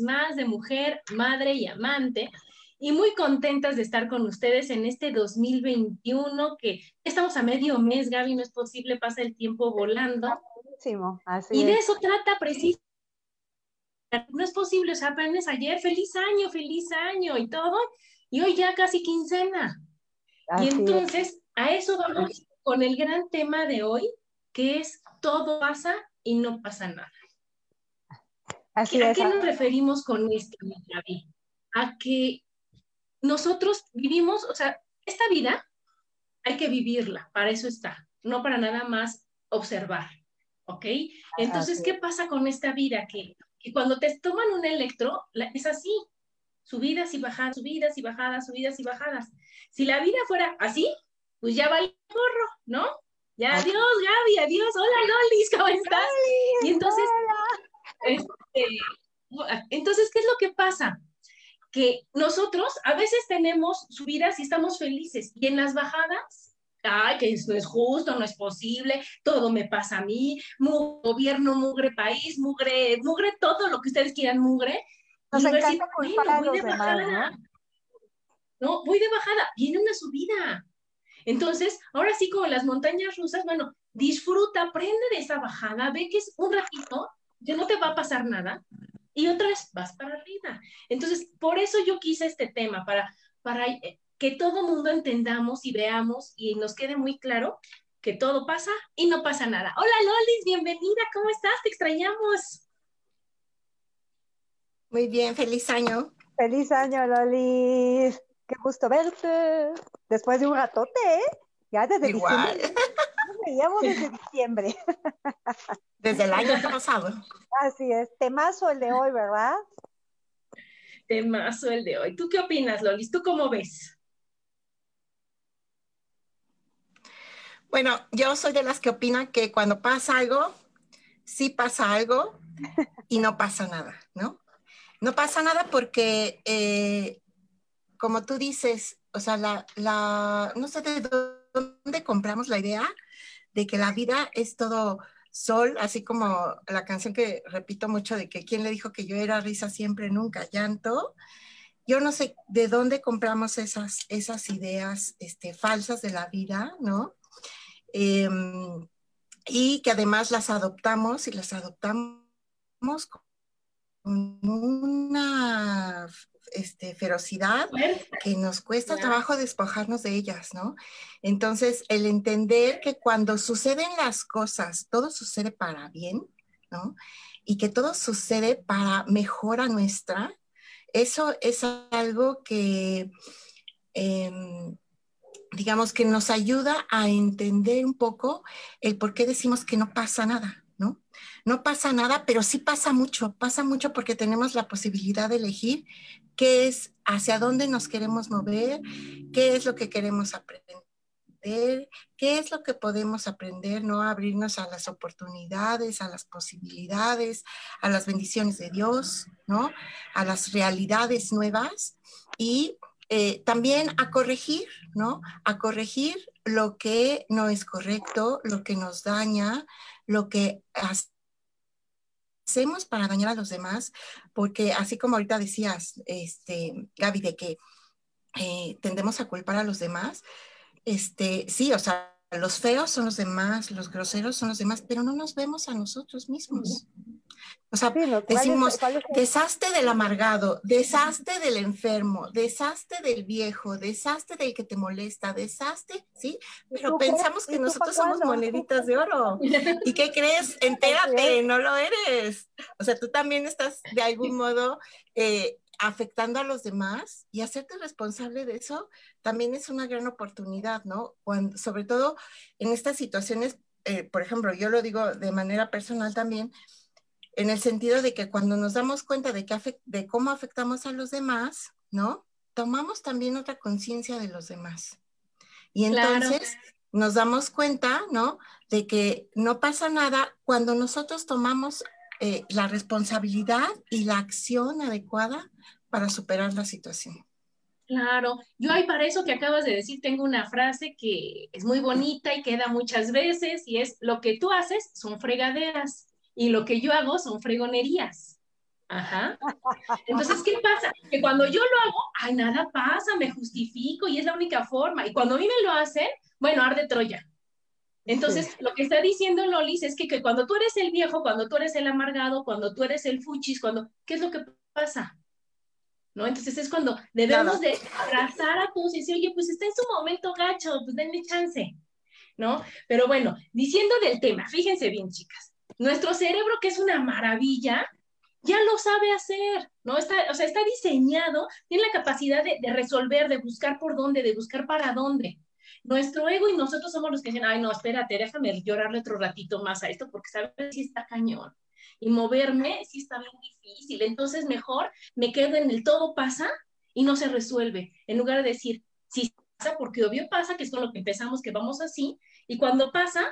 más de mujer, madre y amante. Y muy contentas de estar con ustedes en este 2021 que estamos a medio mes, Gaby, no es posible, pasa el tiempo volando. y de eso trata precisamente. No es posible, o sea, apenas ayer, feliz año, feliz año y todo, y hoy ya casi quincena. y entonces, a eso vamos con el gran tema de hoy, que es todo pasa y no pasa nada. ¿A qué nos referimos con esto, David? A que nosotros vivimos, o sea, esta vida hay que vivirla, para eso está, no para nada más observar, ¿ok? Entonces, ¿qué pasa con esta vida? Que, cuando te toman un electro, es así, subidas y bajadas, subidas y bajadas, subidas y bajadas. Si la vida fuera así, pues ya va el gorro, ¿no? Ya, adiós, Gaby, adiós, hola, Lolis, ¿cómo estás? y entonces, este, entonces, ¿qué es lo que pasa? Que nosotros a veces tenemos subidas y estamos felices, y en las bajadas, ay, que no es justo, no es posible, todo me pasa a mí, gobierno, mugre país, mugre, mugre todo lo que ustedes quieran, mugre. Nos encanta culpar a los demás, ¿no? No, voy de bajada, viene una subida. Entonces, ahora sí, como las montañas rusas, bueno, disfruta, aprende de esa bajada, ve que es un ratito ya no te va a pasar nada y otra vez vas para arriba. Entonces, por eso yo quise este tema, para, para eh, que todo mundo entendamos y veamos y nos quede muy claro que todo pasa y no pasa nada. Hola Lolis, bienvenida, ¿cómo estás? Te extrañamos. Muy bien, feliz año. Feliz año, Lolis. Qué gusto verte. Después de un ratote, ¿eh? Ya desde Igual. Nos veíamos desde diciembre. Desde el año pasado. Así es, temazo el de hoy, ¿verdad? Temazo el de hoy. ¿Tú qué opinas, Lolis? ¿Tú cómo ves? Bueno, yo soy de las que opinan que cuando pasa algo, sí pasa algo y no pasa nada, ¿no? No pasa nada porque, eh, como tú dices, o sea, la, la, no sé de dónde compramos la idea de que la vida es todo Sol, así como la canción que repito mucho de que quién le dijo que yo era risa siempre, nunca llanto. Yo no sé de dónde compramos esas, esas ideas este, falsas de la vida, ¿no? Em, y que además las adoptamos y las adoptamos con una este, ferocidad que nos cuesta trabajo despojarnos de ellas, ¿no? Entonces, el entender que cuando suceden las cosas, todo sucede para bien, ¿no? Y que todo sucede para mejora nuestra, eso es algo que, em, digamos, que nos ayuda a entender un poco el por qué decimos que no pasa nada, ¿no? Pasa nada, pero sí pasa mucho, pasa mucho porque tenemos la posibilidad de elegir qué es, hacia dónde nos queremos mover, qué es lo que queremos aprender, qué es lo que podemos aprender, ¿no? Abrirnos a las oportunidades, a las posibilidades, a las bendiciones de Dios, ¿no? A las realidades nuevas y eh, también a corregir, ¿no? A corregir lo que no es correcto, lo que nos daña, lo que hacemos para dañar a los demás, porque así como ahorita decías, este, Gaby, de que eh, tendemos a culpar a los demás, este, sí, o sea, los feos son los demás, los groseros son los demás, pero no nos vemos a nosotros mismos. O sea, decimos, desastre del amargado, desastre del enfermo, desastre del viejo, desastre del que te molesta, desastre, ¿sí? Pero pensamos que nosotros somos moneditas de oro. ¿Y qué crees? Entérate, no lo eres. O sea, tú también estás de algún modo eh, afectando a los demás y hacerte responsable de eso también es una gran oportunidad, ¿no? Cuando, sobre todo en estas situaciones, eh, por ejemplo, yo lo digo de manera personal también, en el sentido de que cuando nos damos cuenta de, que de cómo afectamos a los demás, ¿no? Tomamos también otra conciencia de los demás. Y entonces nos damos cuenta, ¿no? De que no pasa nada cuando nosotros tomamos eh, la responsabilidad y la acción adecuada para superar la situación. Claro, yo hay para eso que acabas de decir, tengo una frase que es muy bonita y queda muchas veces y es, lo que tú haces son fregaderas y lo que yo hago son fregonerías. Ajá. Entonces, ¿qué pasa? Que cuando yo lo hago, ay, nada pasa, me justifico y es la única forma. Y cuando a mí me lo hacen, bueno, arde Troya. Entonces, lo que está diciendo Lolis es que, que, cuando tú eres el viejo, cuando tú eres el amargado, cuando tú eres el fuchis, cuando, ¿qué es lo que pasa? ¿No? Entonces es cuando debemos de abrazar a todos y decir, oye, pues está en su momento gacho, pues denme chance, ¿no? Pero bueno, diciendo del tema, fíjense bien, chicas, nuestro cerebro, que es una maravilla, ya lo sabe hacer, ¿no? Está, o sea, está diseñado, tiene la capacidad de, de resolver, de buscar por dónde, de buscar para dónde. Nuestro ego y nosotros somos los que dicen, ay, no, espérate, déjame llorarle otro ratito más a esto porque sabes si está cañón. Y moverme sí está bien difícil. Entonces mejor me quedo en el todo pasa y no se resuelve. En lugar de decir, sí pasa, porque obvio pasa, que es con lo que empezamos, que vamos así. Y cuando pasa,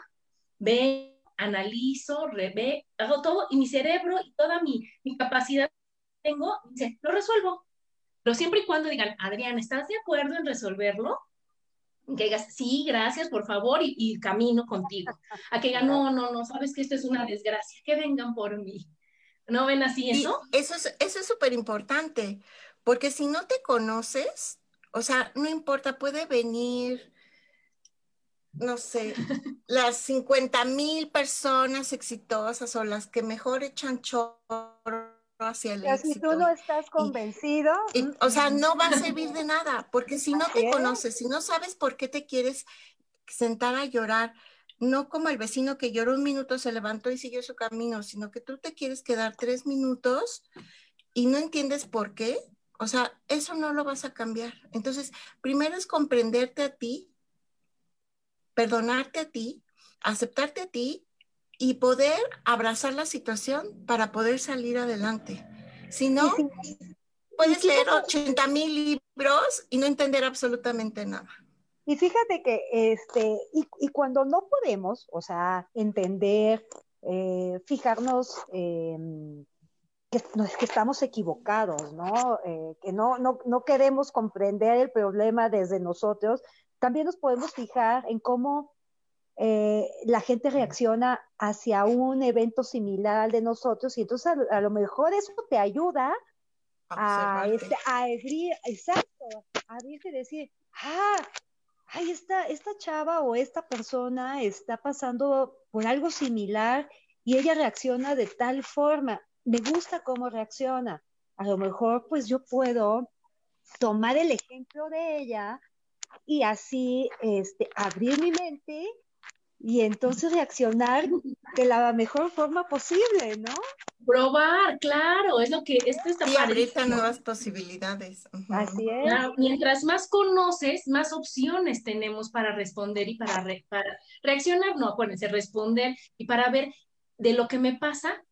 ve, analizo, revé, hago todo y mi cerebro y toda mi, mi capacidad que tengo, dice, lo resuelvo. Pero siempre y cuando digan, Adrián, ¿estás de acuerdo en resolverlo? Que digas, sí, gracias, por favor, y, camino contigo. A que digan, no, no, no, sabes que esto es una desgracia, que vengan por mí. ¿No ven así eso? eso es eso es súper importante, porque si no te conoces, o sea, no importa, puede venir, no sé, las 50 mil personas exitosas o las que mejor echan chorro hacia el Si tú no estás convencido. o sea, no va a servir de nada, porque si no te conoces, si no sabes por qué te quieres sentar a llorar, no como el vecino que lloró un minuto, se levantó y siguió su camino, sino que tú te quieres quedar tres minutos y no entiendes por qué, o sea, eso no lo vas a cambiar. Entonces, primero es comprenderte a ti, perdonarte a ti, aceptarte a ti y poder abrazar la situación para poder salir adelante. Si no, puedes leer 80 mil libros y no entender absolutamente nada. Y fíjate que, este, y, cuando no podemos, o sea, entender, eh, fijarnos que, no, es que estamos equivocados, ¿no? Eh, que no, no, no queremos comprender el problema desde nosotros, también nos podemos fijar en cómo eh, la gente reacciona hacia un evento similar al de nosotros y entonces a, lo mejor eso te ayuda a, este, a abrir, exacto, a abrirte y decir, ah, ay, esta, esta chava o esta persona está pasando por algo similar y ella reacciona de tal forma, me gusta cómo reacciona, a lo mejor pues yo puedo tomar el ejemplo de ella y así este, abrir mi mente y entonces reaccionar de la mejor forma posible, ¿no? Probar, claro, es lo que esto está Y abrirte nuevas posibilidades. Así es. mientras más conoces, más opciones tenemos para responder y para, para reaccionar, no, acuérdense, responder y para ver de lo que me pasa,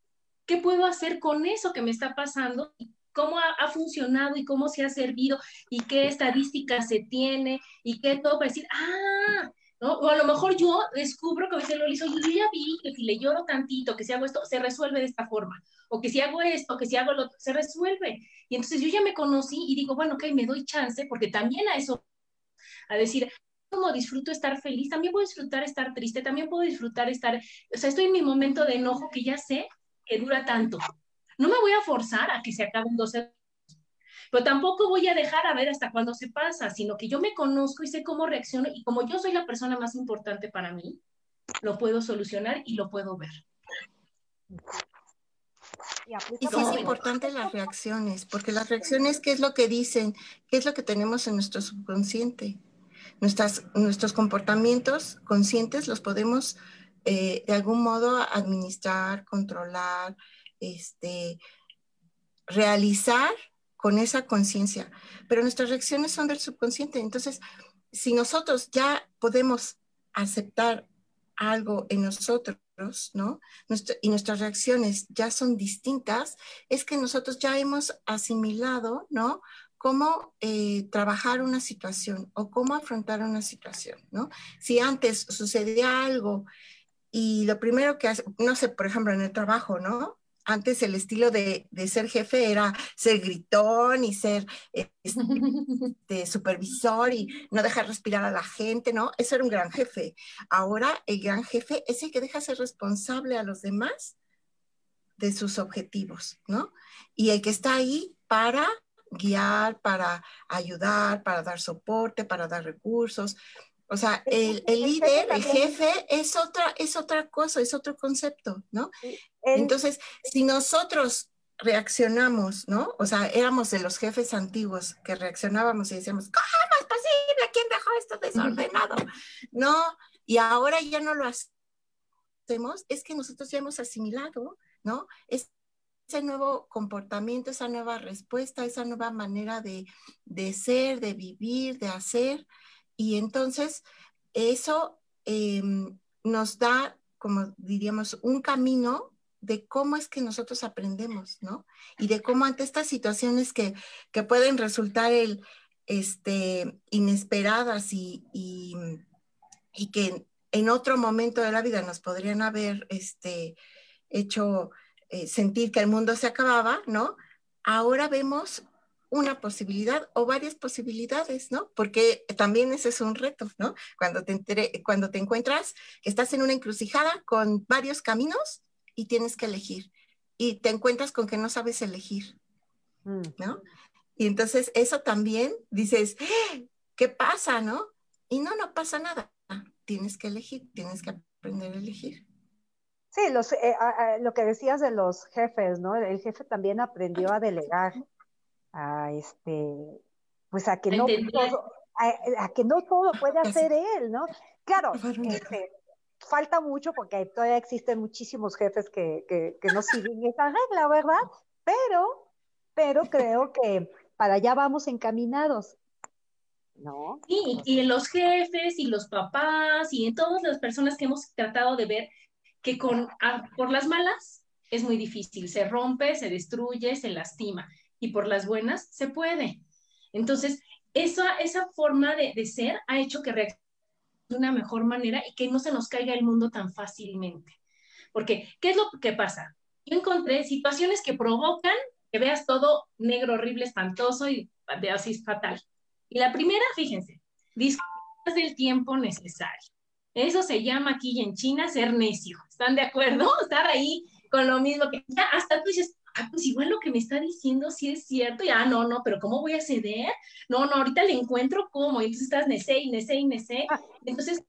qué puedo hacer con eso que me está pasando cómo ha, ha, funcionado y cómo se ha servido y qué estadísticas se tiene y qué todo para decir, ah, o a lo mejor yo descubro que a veces lo hizo, yo ya vi que si le lloro tantito, que si hago esto, se resuelve de esta forma, o que si hago esto, que si hago lo otro, se resuelve. Y entonces yo ya me conocí y digo, bueno, ok, me doy chance, porque también a eso, a decir, como disfruto estar feliz, también puedo disfrutar estar triste, también puedo disfrutar estar, o sea, estoy en mi momento de enojo que ya sé que dura tanto. No me voy a forzar a que se acaben dos pero tampoco voy a dejar a ver hasta cuándo se pasa, sino que yo me conozco y sé cómo reacciono y como yo soy la persona más importante para mí, lo puedo solucionar y lo puedo ver. Y sí es importante las reacciones, porque las reacciones, ¿qué es lo que dicen? ¿Qué es lo que tenemos en nuestro subconsciente? Nuestras, nuestros comportamientos conscientes los podemos eh, de algún modo administrar, controlar, este, realizar con esa conciencia, pero nuestras reacciones son del subconsciente. Entonces, si nosotros ya podemos aceptar algo en nosotros, ¿no? y nuestras reacciones ya son distintas, es que nosotros ya hemos asimilado, ¿no? Cómo eh, trabajar una situación o cómo afrontar una situación, ¿no? Si antes sucedía algo y lo primero que hace, no sé, por ejemplo, en el trabajo, ¿no? Antes el estilo de, ser jefe era ser gritón y ser este, supervisor y no dejar respirar a la gente, ¿no? Eso era un gran jefe. Ahora el gran jefe es el que deja ser responsable a los demás de sus objetivos, ¿no? Y el que está ahí para guiar, para ayudar, para dar soporte, para dar recursos. O sea, el, líder, el jefe es otra, es otra cosa, es otro concepto, ¿no? Entonces, si nosotros reaccionamos, ¿no? O sea, éramos de los jefes antiguos que reaccionábamos y decíamos, ¿cómo es posible? ¿Quién dejó esto desordenado? No, y ahora ya no lo hacemos, es que nosotros ya hemos asimilado, ¿no? ese nuevo comportamiento, esa nueva respuesta, esa nueva manera de, de ser, de vivir, de hacer, y entonces eso em, nos da, como diríamos, un camino de cómo es que nosotros aprendemos, ¿no? Y de cómo ante estas situaciones que, pueden resultar el, este, inesperadas y, y, que en otro momento de la vida nos podrían haber este, hecho eh, sentir que el mundo se acababa, ¿no? Ahora vemos una posibilidad o varias posibilidades, ¿no? Porque también ese es un reto, ¿no? Cuando te, cuando te encuentras que estás en una encrucijada con varios caminos y tienes que elegir y te encuentras con que no sabes elegir, mm. ¿no? Y entonces eso también dices, ¿qué pasa, no? Y no, no pasa nada. Tienes que elegir, tienes que aprender a elegir. Sí, los, eh, lo que decías de los jefes, ¿no? El jefe también aprendió a delegar a este, pues a que no todo, a, que no todo puede hacer él, ¿no? Claro, este, falta mucho porque todavía existen muchísimos jefes que, que, no siguen esa regla, ¿verdad? Pero, pero creo que para allá vamos encaminados. ¿No? Sí, y en los jefes y los papás y en todas las personas que hemos tratado de ver que con, por las malas es muy difícil, se rompe, se destruye, se lastima y por las buenas se puede. Entonces, esa, esa forma de, ser ha hecho que reaccione de una mejor manera y que no se nos caiga el mundo tan fácilmente. Porque, ¿qué es lo que pasa? Yo encontré situaciones que provocan que veas todo negro, horrible, espantoso y de así fatal. Y la primera, fíjense, disfrutas del tiempo necesario. Eso se llama aquí en China ser necio. ¿Están de acuerdo? Estar ahí con lo mismo que ya hasta tú dices, pues igual lo que me está diciendo sí es cierto, y ah, no, no, pero ¿cómo voy a ceder? No, no, ahorita le encuentro cómo, y entonces estás nece y nece y nece. Ah. Entonces,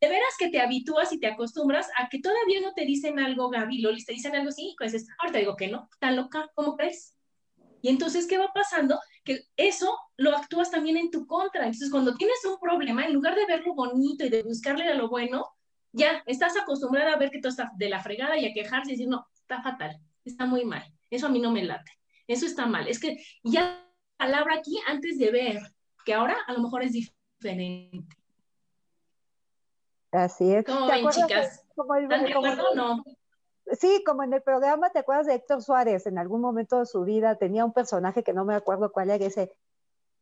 de veras que te habitúas y te acostumbras a que todavía no te dicen algo, Gaby, Loli, te dicen algo así, pues es, ahorita digo que no, tan loca, ¿cómo crees? Y entonces, ¿qué va pasando? Que eso lo actúas también en tu contra. Entonces, cuando tienes un problema, en lugar de verlo bonito y de buscarle a lo bueno, ya estás acostumbrada a ver que todo está de la fregada y a quejarse y decir, no, está fatal, está muy mal. Eso a mí no me late. Eso está mal. Es que ya palabra aquí antes de ver, que ahora a lo mejor es diferente. Así es. ¿Cómo ven, chicas? ¿Están de acuerdo o no? Sí, como en el programa, ¿te acuerdas de Héctor Suárez? En algún momento de su vida tenía un personaje que no me acuerdo cuál era, ese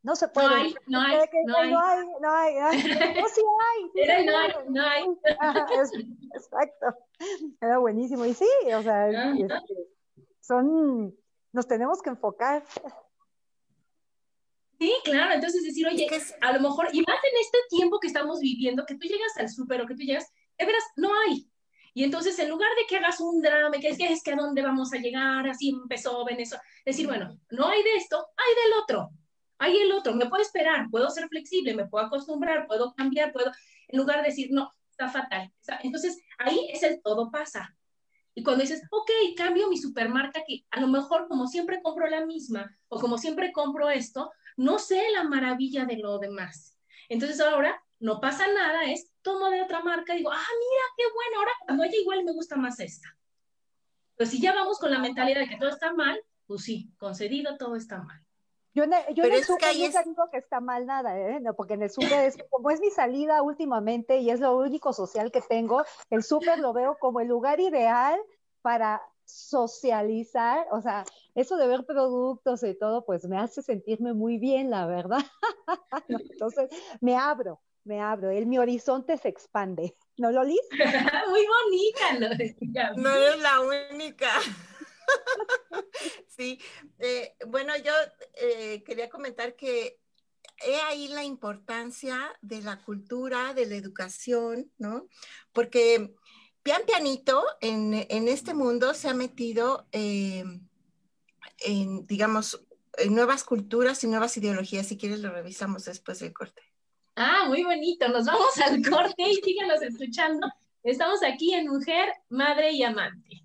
no se puede. No hay, no hay, no hay. No hay, no hay. No, sí hay. no hay, no hay. exacto. Era buenísimo. Y sí, o sea, son, nos tenemos que enfocar. Sí, claro, entonces decir, oye, a lo mejor, y más en este tiempo que estamos viviendo, que tú llegas al súper o que tú llegas, de veras, no hay. Y entonces, en lugar de que hagas un drama, que es que es que a dónde vamos a llegar, así empezó Venezuela, decir, bueno, no hay de esto, hay del otro, hay el otro, me puedo esperar, puedo ser flexible, me puedo acostumbrar, puedo cambiar, puedo, en lugar de decir, no, está fatal. Entonces, ahí es el todo pasa. Y cuando dices, ok, cambio mi supermarca, que a lo mejor como siempre compro la misma o como siempre compro esto, no sé la maravilla de lo demás. Entonces ahora no pasa nada, es tomo de otra marca y digo, ah, mira, qué bueno, ahora cuando haya igual me gusta más esta. Pues si ya vamos con la mentalidad de que todo está mal, pues sí, concedido, todo está mal. Yo, en el, yo en el nunca digo que está mal nada, ¿eh? porque en el súper es, como es mi salida últimamente y es lo único social que tengo, el súper lo veo como el lugar ideal para socializar, o sea, eso de ver productos y todo, pues me hace sentirme muy bien, la verdad. Entonces, me abro, me abro, el, mi horizonte se expande. ¿No, lo Lolis? Muy bonita, No eres la única. sí, eh, bueno, yo eh, quería comentar que he ahí la importancia de la cultura, de la educación, ¿no? Porque pian pianito en, en este mundo se ha metido eh, en, digamos, en nuevas culturas y nuevas ideologías. Si quieres, lo revisamos después del corte. Ah, muy bonito. Nos vamos al corte y síganos escuchando. Estamos aquí en Mujer, Madre y Amante.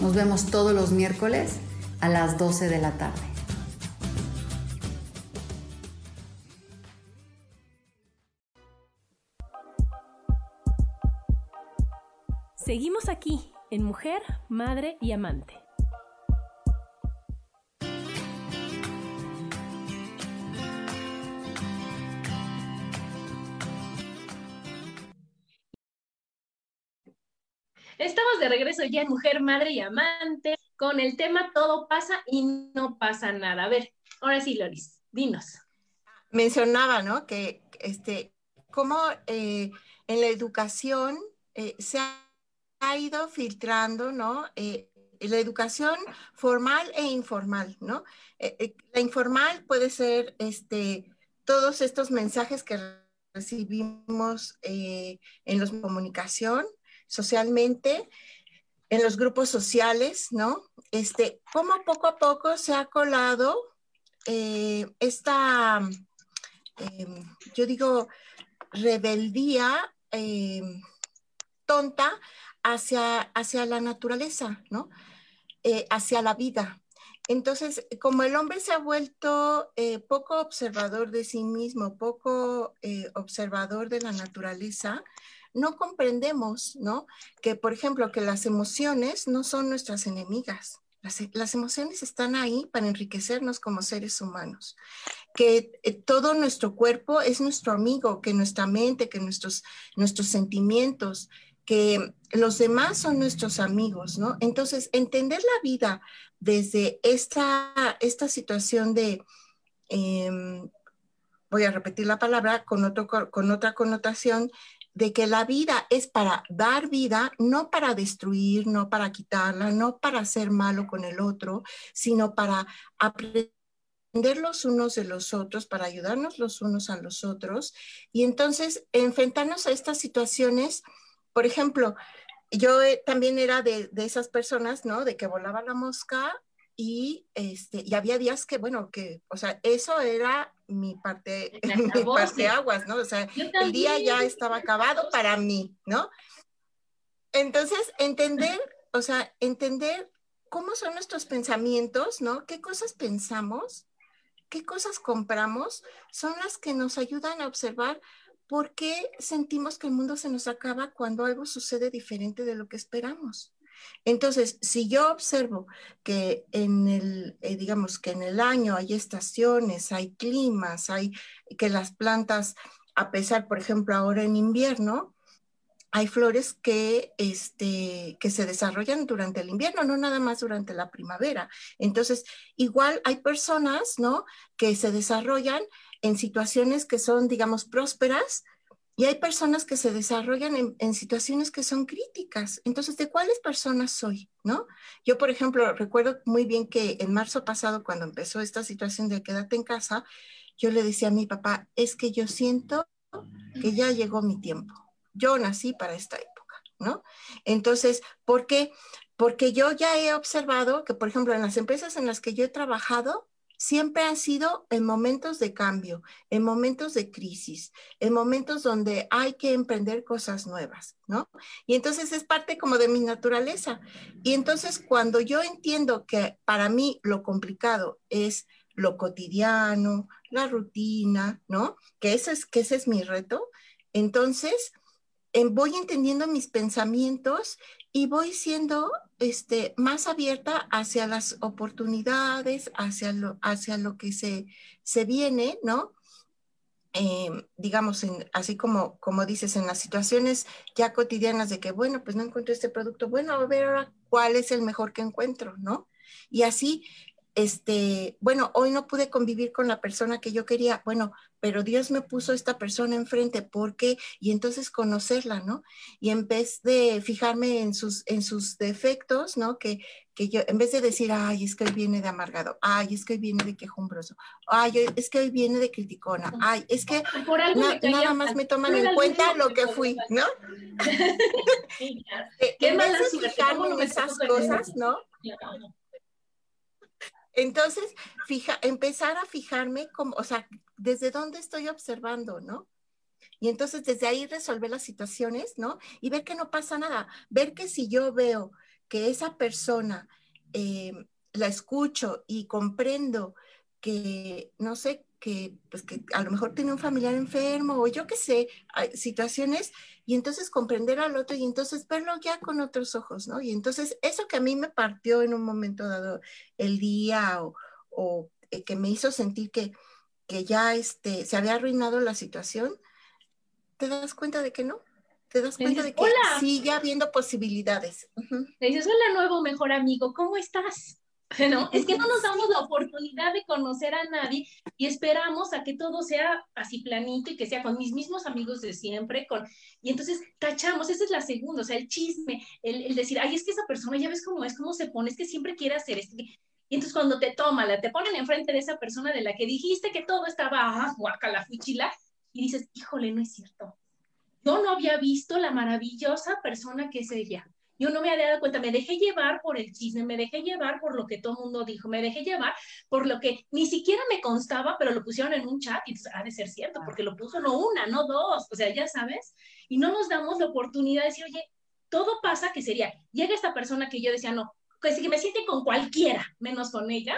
Nos vemos todos los miércoles a las 12 de la tarde. Seguimos aquí en Mujer, Madre y Amante. Estamos de regreso ya en Mujer, Madre y Amante con el tema Todo pasa y no pasa nada. A ver, ahora sí, Loris, dinos. Mencionaba, ¿no? Que este, cómo eh, en la educación eh, se ha ido filtrando, ¿no? Eh, la educación formal e informal, ¿no? La informal puede ser este, todos estos mensajes que recibimos en la comunicación, socialmente, en los grupos sociales, ¿no? Este, cómo poco a poco se ha colado esta, em, yo digo, rebeldía em, tonta hacia, hacia la naturaleza, ¿no? Eh, hacia la vida. Entonces, como el hombre se ha vuelto eh, poco observador de sí mismo, poco eh, observador de la naturaleza, no comprendemos, ¿no? Que, por ejemplo, que las emociones no son nuestras enemigas. Las, emociones están ahí para enriquecernos como seres humanos, que eh, todo nuestro cuerpo es nuestro amigo, que nuestra mente, que nuestros, nuestros sentimientos, que los demás son nuestros amigos, ¿no? Entonces, entender la vida desde esta, esta situación de, em, voy a repetir la palabra con, otro, con otra connotación, de que la vida es para dar vida, no para destruir, no para quitarla, no para hacer malo con el otro, sino para aprender los unos de los otros, para ayudarnos los unos a los otros. Y entonces enfrentarnos a estas situaciones, por ejemplo, yo eh, también era de, de, esas personas, ¿no? De que volaba la mosca y, este, y había días que, bueno, que, o sea, eso era mi parte, mi parte aguas, ¿no? O sea, el día ya estaba acabado para mí, ¿no? Entonces, entender, o sea, entender cómo son nuestros pensamientos, ¿no? ¿Qué cosas pensamos? ¿Qué cosas compramos? Son las que nos ayudan a observar por qué sentimos que el mundo se nos acaba cuando algo sucede diferente de lo que esperamos. Entonces, si yo observo que en el, eh, digamos que en el año hay estaciones, hay climas, hay que las plantas, a pesar, por ejemplo, ahora en invierno, hay flores que, este, que se desarrollan durante el invierno, no nada más durante la primavera. Entonces, igual hay personas, ¿no? Que se desarrollan en situaciones que son, digamos, prósperas, y hay personas que se desarrollan en, situaciones que son críticas. Entonces, ¿de cuáles personas soy? ¿No? Yo, por ejemplo, recuerdo muy bien que en marzo pasado, cuando empezó esta situación de quédate en casa, yo le decía a mi papá, es que yo siento que ya llegó mi tiempo. Yo nací para esta época, ¿no? Entonces, ¿por qué? Porque yo ya he observado que, por ejemplo, en las empresas en las que yo he trabajado, siempre han sido en momentos de cambio, en momentos de crisis, en momentos donde hay que emprender cosas nuevas, ¿no? Y entonces es parte como de mi naturaleza. Y entonces cuando yo entiendo que para mí lo complicado es lo cotidiano, la rutina, ¿no? Que ese es, que ese es mi reto, entonces voy entendiendo mis pensamientos y voy siendo este, más abierta hacia las oportunidades, hacia lo, hacia lo que se, se viene, ¿no? Em, digamos, así como, como dices, en las situaciones ya cotidianas de que, bueno, pues no encuentro este producto, bueno, a ver ahora cuál es el mejor que encuentro, ¿no? Y así este, bueno, hoy no pude convivir con la persona que yo quería, bueno, pero Dios me puso esta persona enfrente, ¿por qué? Y entonces conocerla, ¿no? Y en vez de fijarme en sus, en sus defectos, ¿no? Que, que yo, en vez de decir, ay, es que hoy viene de amargado, ay, es que hoy viene de quejumbroso, ay, es que hoy viene de criticona, ay, es que nada más me toman en cuenta lo que fui, ¿no? En vez de fijarme en esas cosas, ¿no? Entonces, fija, empezar a fijarme como, o sea, desde dónde estoy observando, ¿no? Y entonces desde ahí resolver las situaciones, ¿no? Y ver que no pasa nada. Ver que si yo veo que esa persona eh, la escucho y comprendo que, no sé, que, pues que a lo mejor tiene un familiar enfermo o yo qué sé, hay situaciones y entonces comprender al otro y entonces verlo ya con otros ojos, ¿no? Y entonces eso que a mí me partió en un momento dado el día o, eh, que me hizo sentir que, que ya este, se había arruinado la situación, te das cuenta de que no. Te das cuenta de que sigue habiendo posibilidades. Le dices, hola nuevo mejor amigo, ¿cómo estás? ¿no? Es que no nos damos la oportunidad de conocer a nadie y esperamos a que todo sea así planito y que sea con mis mismos amigos de siempre, con... y entonces tachamos, esa es la segunda, o sea, el chisme, el, decir, ay, es que esa persona ya ves cómo es, cómo se pone, es que siempre quiere hacer esto. Y entonces cuando te toma, la, te ponen enfrente de esa persona de la que dijiste que todo estaba, ah, la fuchila, y dices, híjole, no es cierto. Yo no había visto la maravillosa persona que es ella yo no me había dado cuenta, me dejé llevar por el chisme, me dejé llevar por lo que todo el mundo dijo, me dejé llevar por lo que ni siquiera me constaba, pero lo pusieron en un chat y ha de ser cierto, porque lo puso no una, no dos, o sea, ya sabes, y no nos damos la oportunidad de decir, oye, todo pasa que sería, llega esta persona que yo decía, no, pues, que me siente con cualquiera, menos con ella.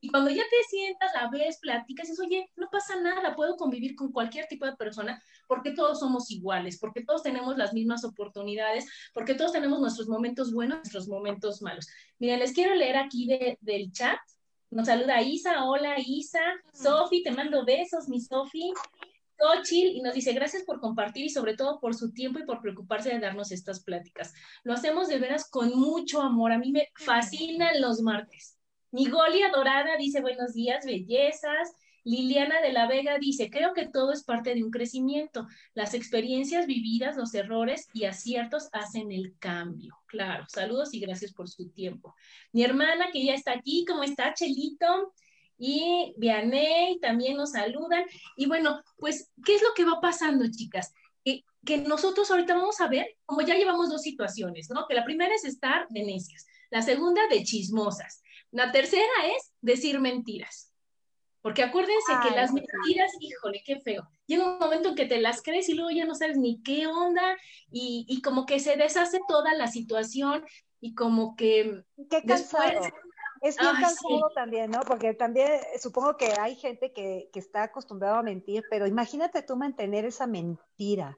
Y cuando ya te sientas, la ves, platicas, dices, oye, no pasa nada, puedo convivir con cualquier tipo de persona porque todos somos iguales, porque todos tenemos las mismas oportunidades, porque todos tenemos nuestros momentos buenos, nuestros momentos malos. Miren, les quiero leer aquí del chat. Nos saluda Isa, hola Isa, Sofi, te mando besos, mi Sofi. Cochil y nos dice gracias por compartir y sobre todo por su tiempo y por preocuparse de darnos estas pláticas. Lo hacemos de veras con mucho amor. A mí me fascinan los martes. Mi Golia Dorada dice buenos días, bellezas. Liliana de la Vega dice, creo que todo es parte de un crecimiento. Las experiencias vividas, los errores y aciertos hacen el cambio. Claro, saludos y gracias por su tiempo. Mi hermana que ya está aquí, ¿cómo está, Chelito? y Vianey también nos saludan. Y bueno, pues, ¿qué es lo que va pasando, chicas? Que, que nosotros ahorita vamos a ver, como ya llevamos dos situaciones, ¿no? Que la primera es estar de necias, la segunda de chismosas, la tercera es decir mentiras. Porque acuérdense que las mentiras, híjole, qué feo. Llega un momento en que te las crees y luego ya no sabes ni qué onda y, y como que se deshace toda la situación y como que qué después es bien cansado también, ¿no? Porque también eh, supongo que hay gente que, que está acostumbrada a mentir, pero imagínate tú mantener esa mentira.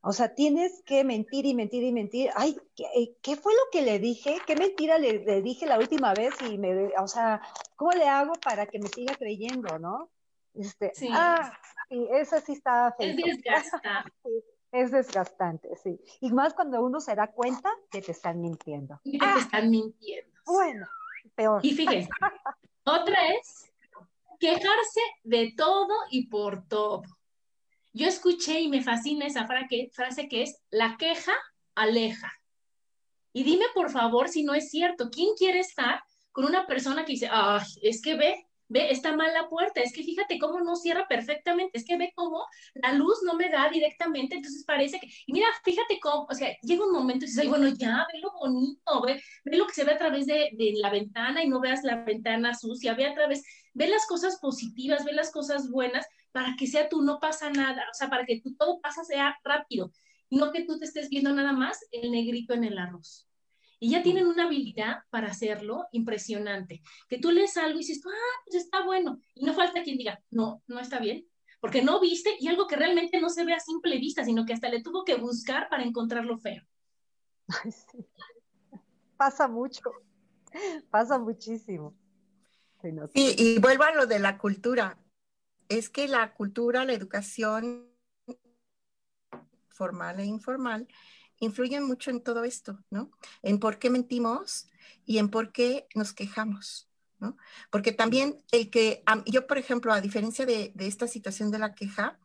O sea, tienes que mentir y mentir y mentir. Ay, ¿qué, eh, ¿qué fue lo que le dije? ¿Qué mentira le, le, dije la última vez? Y me, o sea, ¿cómo le hago para que me siga creyendo, no? Este, sí. Ah, sí, eso sí está feo. Es desgastante. es desgastante, sí. Y más cuando uno se da cuenta que te están mintiendo. Que ah, te están mintiendo. Bueno, y fíjense, otra es quejarse de todo y por todo. Yo escuché y me fascina esa frase que es, la queja aleja. Y dime por favor si no es cierto, ¿quién quiere estar con una persona que dice, ay, es que ve, ve, está mal la puerta, es que fíjate cómo no cierra perfectamente, es que ve cómo la luz no me da directamente, entonces parece que, y mira, fíjate cómo, o sea, llega un momento y dices, bueno, ya, ve lo bonito, ve, ve lo que se ve a través de, de, la ventana y no veas la ventana sucia, ve a través, ve las cosas positivas, ve las cosas buenas, para que sea tú, no pasa nada, o sea, para que tú todo pasa sea rápido, no que tú te estés viendo nada más el negrito en el arroz. Y ya tienen una habilidad para hacerlo impresionante. Que tú lees algo y dices, ah, pues está bueno. Y no falta quien diga, no, no está bien. Porque no viste y algo que realmente no se ve a simple vista, sino que hasta le tuvo que buscar para encontrarlo feo. Sí. Pasa mucho. Pasa muchísimo. Y, y vuelvo a lo de la cultura. Es que la cultura, la educación formal e informal, influyen mucho en todo esto, ¿no? En por qué mentimos y en por qué nos quejamos, ¿no? Porque también el que, yo por ejemplo, a diferencia de, de esta situación de la queja,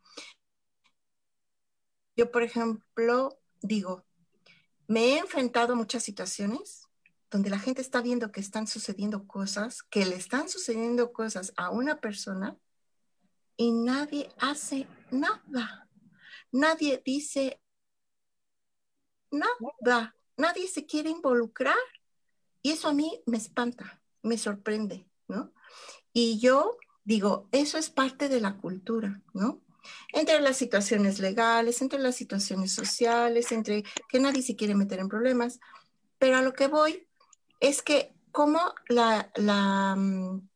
yo por ejemplo digo, me he enfrentado a muchas situaciones donde la gente está viendo que están sucediendo cosas, que le están sucediendo cosas a una persona y nadie hace nada. Nadie dice nada, nadie se quiere involucrar. Y eso a mí me espanta, me sorprende, ¿no? Y yo digo, eso es parte de la cultura, ¿no? Entre las situaciones legales, entre las situaciones sociales, entre que nadie se quiere meter en problemas. Pero a lo que voy es que como la, la, mm,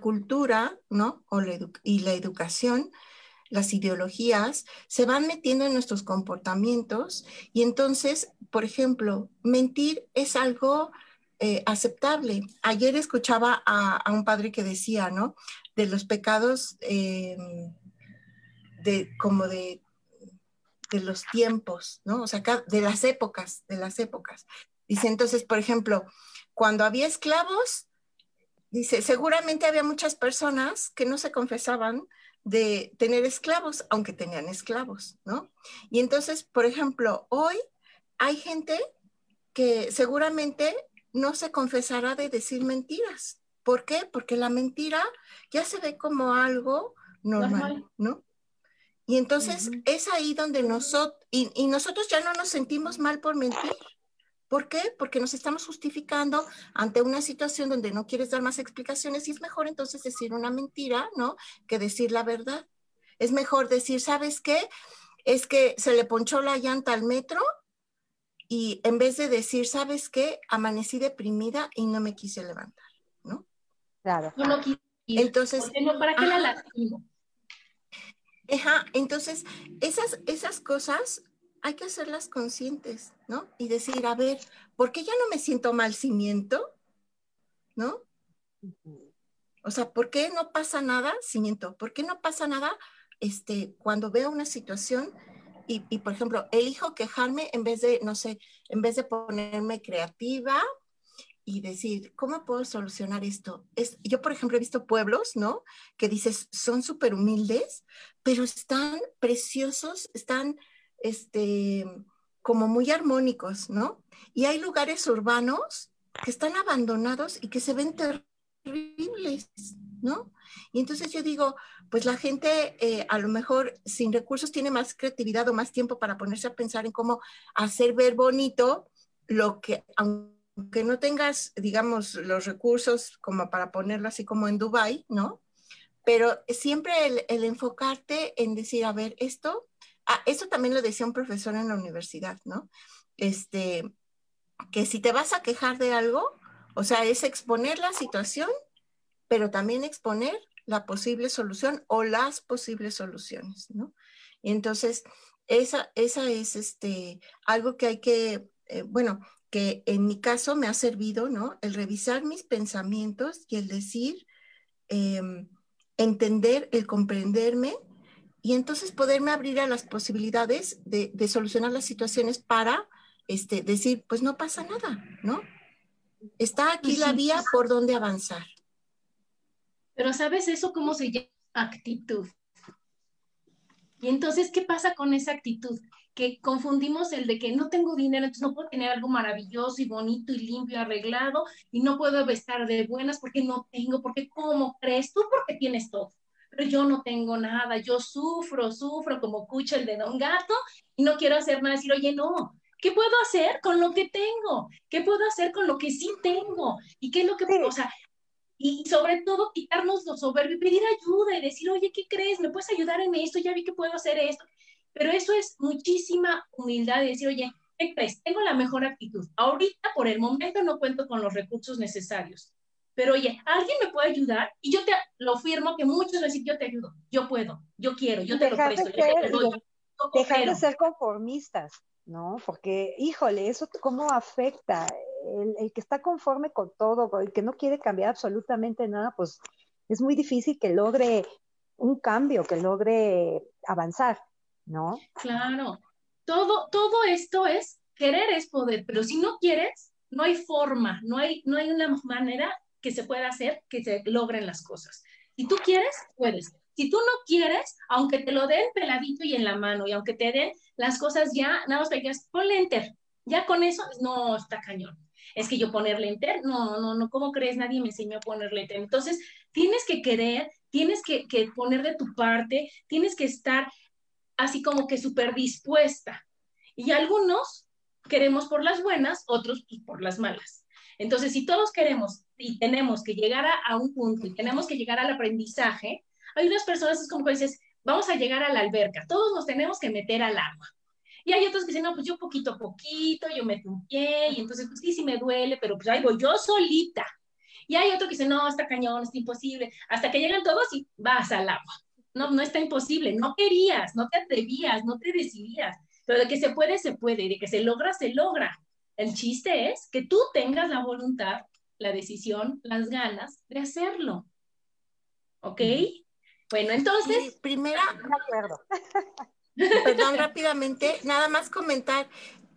cultura, ¿no? O la y la educación las ideologías se van metiendo en nuestros comportamientos y entonces, por ejemplo, mentir es algo eh, aceptable. Ayer escuchaba a, a, un padre que decía, ¿no? De los pecados eh, de como de, de los tiempos, ¿no? O sea, de las épocas, de las épocas. Dice entonces, por ejemplo, cuando había esclavos, dice, seguramente había muchas personas que no se confesaban de tener esclavos, aunque tenían esclavos, ¿no? Y entonces, por ejemplo, hoy hay gente que seguramente no se confesará de decir mentiras. ¿Por qué? Porque la mentira ya se ve como algo normal, ¿no? Y entonces uh -huh. es ahí donde nosotros, y, y nosotros ya no nos sentimos mal por mentir. ¿Por qué? Porque nos estamos justificando ante una situación donde no quieres dar más explicaciones y es mejor entonces decir una mentira, ¿no? Que decir la verdad. Es mejor decir, ¿sabes qué? Es que se le ponchó la llanta al metro y en vez de decir, ¿sabes qué? Amanecí deprimida y no me quise levantar, ¿no? Claro. No, Entonces, ¿para qué la lastimo? Ajá, entonces, esas, esas cosas hay que hacerlas conscientes, ¿no? Y decir, a ver, ¿por qué ya no me siento mal si miento? ¿No? O sea, ¿por qué no pasa nada si miento? ¿Por qué no pasa nada este, cuando veo una situación y, y, por ejemplo, elijo quejarme en vez de, no sé, en vez de ponerme creativa y decir, ¿cómo puedo solucionar esto? Es, yo, por ejemplo, he visto pueblos, ¿no? Que dices, son súper humildes, pero están preciosos, están, este, como muy armónicos, ¿no? Y hay lugares urbanos que están abandonados y que se ven terribles, ¿no? Y entonces yo digo, pues la gente eh, a lo mejor sin recursos tiene más creatividad o más tiempo para ponerse a pensar en cómo hacer ver bonito lo que, aunque no tengas, digamos, los recursos como para ponerlo así como en Dubai, ¿no? Pero siempre el, enfocarte en decir, a ver, esto, ah, esto también lo decía un profesor en la universidad, ¿no? Este, que si te vas a quejar de algo, o sea, es exponer la situación, pero también exponer la posible solución o las posibles soluciones, ¿no? Y entonces, esa, esa es este, algo que hay que, eh, bueno, que en mi caso me ha servido, ¿no? El revisar mis pensamientos y el decir, em, entender, el comprenderme y entonces poderme abrir a las posibilidades de, solucionar las situaciones para este, decir, pues no pasa nada, ¿no? Está aquí la vía por donde avanzar. Pero ¿sabes eso cómo se llama? Actitud. Y entonces, ¿qué pasa con esa actitud? que confundimos el de que no tengo dinero, entonces no puedo tener algo maravilloso y bonito y limpio, arreglado, y no puedo estar de buenas porque no tengo, porque ¿cómo crees tú? Porque tienes todo. Pero yo no tengo nada, yo sufro, sufro como cucha el de Don Gato y no quiero hacer nada, decir, oye, no, ¿qué puedo hacer con lo que tengo? ¿Qué puedo hacer con lo que sí tengo? ¿Y qué es lo que puedo? O sea, y sobre todo quitarnos los soberbios, pedir ayuda y decir, oye, ¿qué crees? ¿Me puedes ayudar en esto? Ya vi que puedo hacer esto. Pero eso es muchísima humildad de decir, oye, ¿qué crees? Tengo la mejor actitud. Ahorita, por el momento, no cuento con los recursos necesarios. Pero oye, ¿alguien me puede ayudar? Y yo te lo firmo que muchos decir, yo te ayudo, yo puedo, yo quiero, yo te lo presto, dejar de ser conformistas, ¿no? Porque, híjole, eso cómo afecta. El, el, que está conforme con todo, el que no quiere cambiar absolutamente nada, pues es muy difícil que logre un cambio, que logre avanzar. ¿no? Claro, todo, todo esto es, querer es poder, pero si no quieres, no hay forma, no hay, no hay una manera que se pueda hacer que se logren las cosas. Si tú quieres, puedes. Si tú no quieres, aunque te lo den peladito y en la mano, y aunque te den las cosas ya, nada más pegas, ponle enter. Ya con eso, no, está cañón. Es que yo ponerle enter, no, no, no, ¿cómo crees? Nadie me enseñó a ponerle enter. Entonces, tienes que querer, tienes que, que poner de tu parte, tienes que estar así como que súper dispuesta. Y algunos queremos por las buenas, otros pues, por las malas. Entonces, si todos queremos y tenemos que llegar a, un punto y tenemos que llegar al aprendizaje, hay unas personas es como que dices, vamos a llegar a la alberca, todos nos tenemos que meter al agua. Y hay otros que dicen, no, pues yo poquito a poquito, yo meto un pie, y entonces, pues sí, sí me duele, pero pues ahí voy yo solita. Y hay otro que dice, no, está cañón, está imposible, hasta que llegan todos y vas al agua. No, no está imposible. No querías, no te atrevías, no te decidías. Pero de que se puede, se puede. de que se logra, se logra. El chiste es que tú tengas la voluntad, la decisión, las ganas de hacerlo. ¿Ok? Bueno, entonces. primera, acuerdo. Perdón, rápidamente, nada más comentar.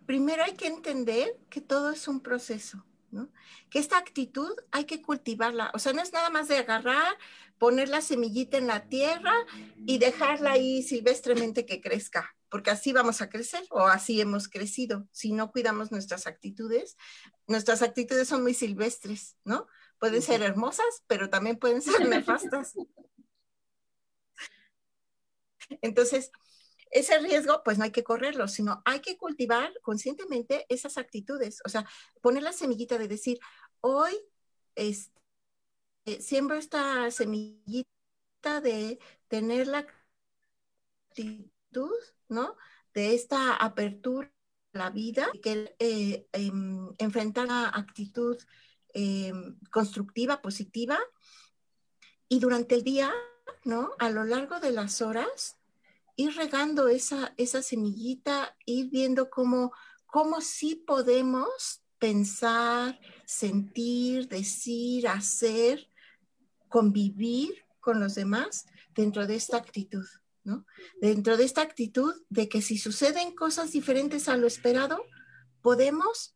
Primero hay que entender que todo es un proceso, ¿no? Que esta actitud hay que cultivarla. O sea, no es nada más de agarrar, poner la semillita en la tierra y dejarla ahí silvestremente que crezca, porque así vamos a crecer o así hemos crecido. Si no cuidamos nuestras actitudes, nuestras actitudes son muy silvestres, ¿no? Pueden ser hermosas, pero también pueden ser nefastas. Entonces, ese riesgo, pues no hay que correrlo, sino hay que cultivar conscientemente esas actitudes. O sea, poner la semillita de decir, hoy, este, eh, siembro esta semillita de tener la actitud, ¿no? De esta apertura la vida, que eh, em, enfrentar una actitud em, constructiva, positiva, y durante el día, ¿no? A lo largo de las horas, ir regando esa, esa semillita, ir viendo cómo, cómo sí podemos pensar, sentir, decir, hacer, convivir con los demás dentro de esta actitud, ¿no? Dentro de esta actitud de que si suceden cosas diferentes a lo esperado, podemos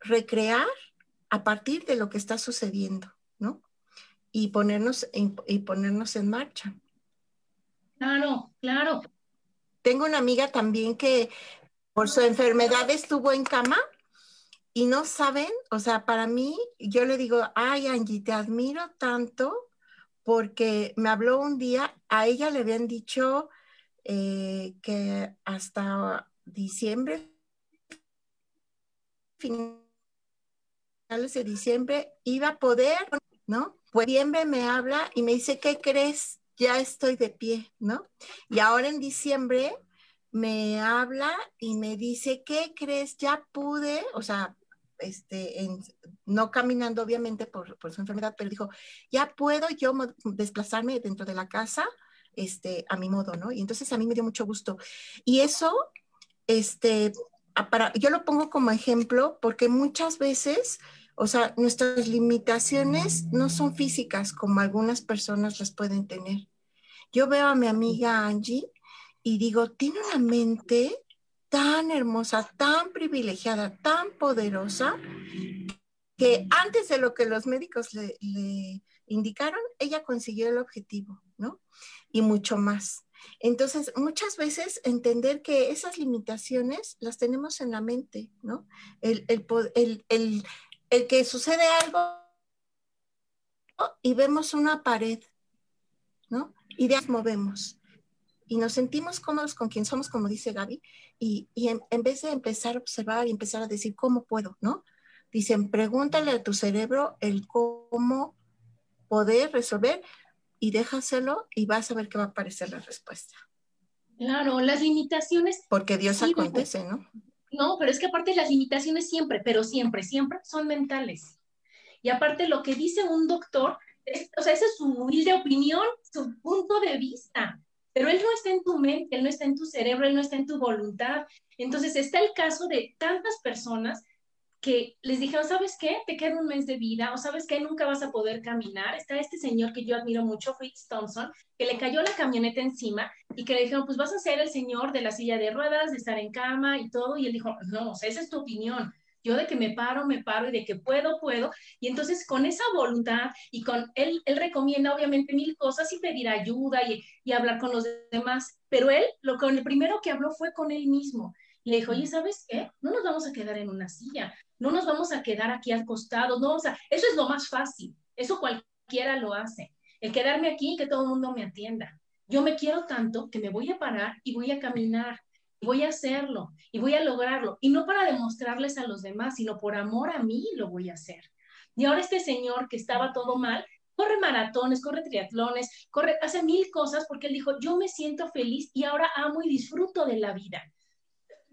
recrear a partir de lo que está sucediendo, ¿no? Y ponernos y ponernos en marcha. Claro, claro. Tengo una amiga también que por su enfermedad estuvo en cama y no saben, o sea, para mí, yo le digo, ay Angie, te admiro tanto porque me habló un día, a ella le habían dicho eh, que hasta diciembre, finales de diciembre, iba a poder, ¿no? Pues diciembre me habla y me dice, ¿qué crees? ya estoy de pie, ¿no? Y ahora en diciembre me habla y me dice, ¿qué crees? Ya pude, o sea, este, no caminando obviamente por, su enfermedad, pero dijo, ya puedo yo desplazarme dentro de la casa este, a mi modo, ¿no? Y entonces a mí me dio mucho gusto. Y eso, este, yo lo pongo como ejemplo porque muchas veces o sea, nuestras limitaciones no son físicas como algunas personas las pueden tener. Yo veo a mi amiga Angie y digo, tiene una mente tan hermosa, tan privilegiada, tan poderosa, que antes de lo que los médicos le, indicaron, ella consiguió el objetivo, ¿no? Y mucho más. Entonces, muchas veces entender que esas limitaciones las tenemos en la mente, ¿no? el, el, el que sucede algo y vemos una pared, ¿no? Y de ahí movemos. Y nos sentimos cómodos con quien somos, como dice Gaby, y, en, vez de empezar a observar y empezar a decir, ¿cómo puedo? ¿No? Dicen, pregúntale a tu cerebro el cómo poder resolver y déjaselo y vas a ver qué va a aparecer la respuesta. Claro, las limitaciones. Porque Dios acontece, ¿no? No, pero es que aparte las limitaciones siempre, pero siempre, siempre son mentales. Y aparte lo que dice un doctor, o sea, esa es su humilde opinión, su punto de vista, pero él no está en tu mente, él no está en tu cerebro, él no está en tu voluntad. Entonces está el caso de tantas personas que les dijeron, ¿sabes qué? Te queda un mes de vida, o ¿sabes qué? Nunca vas a poder caminar. Está este señor que yo admiro mucho, Fritz Thompson, que le cayó la camioneta encima y que le dijeron, pues vas a ser el señor de la silla de ruedas, de estar en cama y todo. Y él dijo, no, o sea, esa es tu opinión. Yo de que me paro, me paro y de que puedo, puedo. Y entonces con esa voluntad y con él, él recomienda obviamente mil cosas y pedir ayuda y, y hablar con los demás. Pero él, lo con el primero que habló fue con él mismo. Y le dijo, oye, ¿sabes qué? No nos vamos a quedar en una silla, no nos vamos a quedar aquí al costado, no, o sea, eso es lo más fácil, eso cualquiera lo hace, el quedarme aquí y que todo el mundo me atienda. Yo me quiero tanto que me voy a parar y voy a caminar, voy a hacerlo, y voy a lograrlo, y no para demostrarles a los demás, sino por amor a mí lo voy a hacer. Y ahora este señor que estaba todo mal, corre maratones, corre triatlones, corre, hace mil cosas porque él dijo, yo me siento feliz y ahora amo y disfruto de la vida.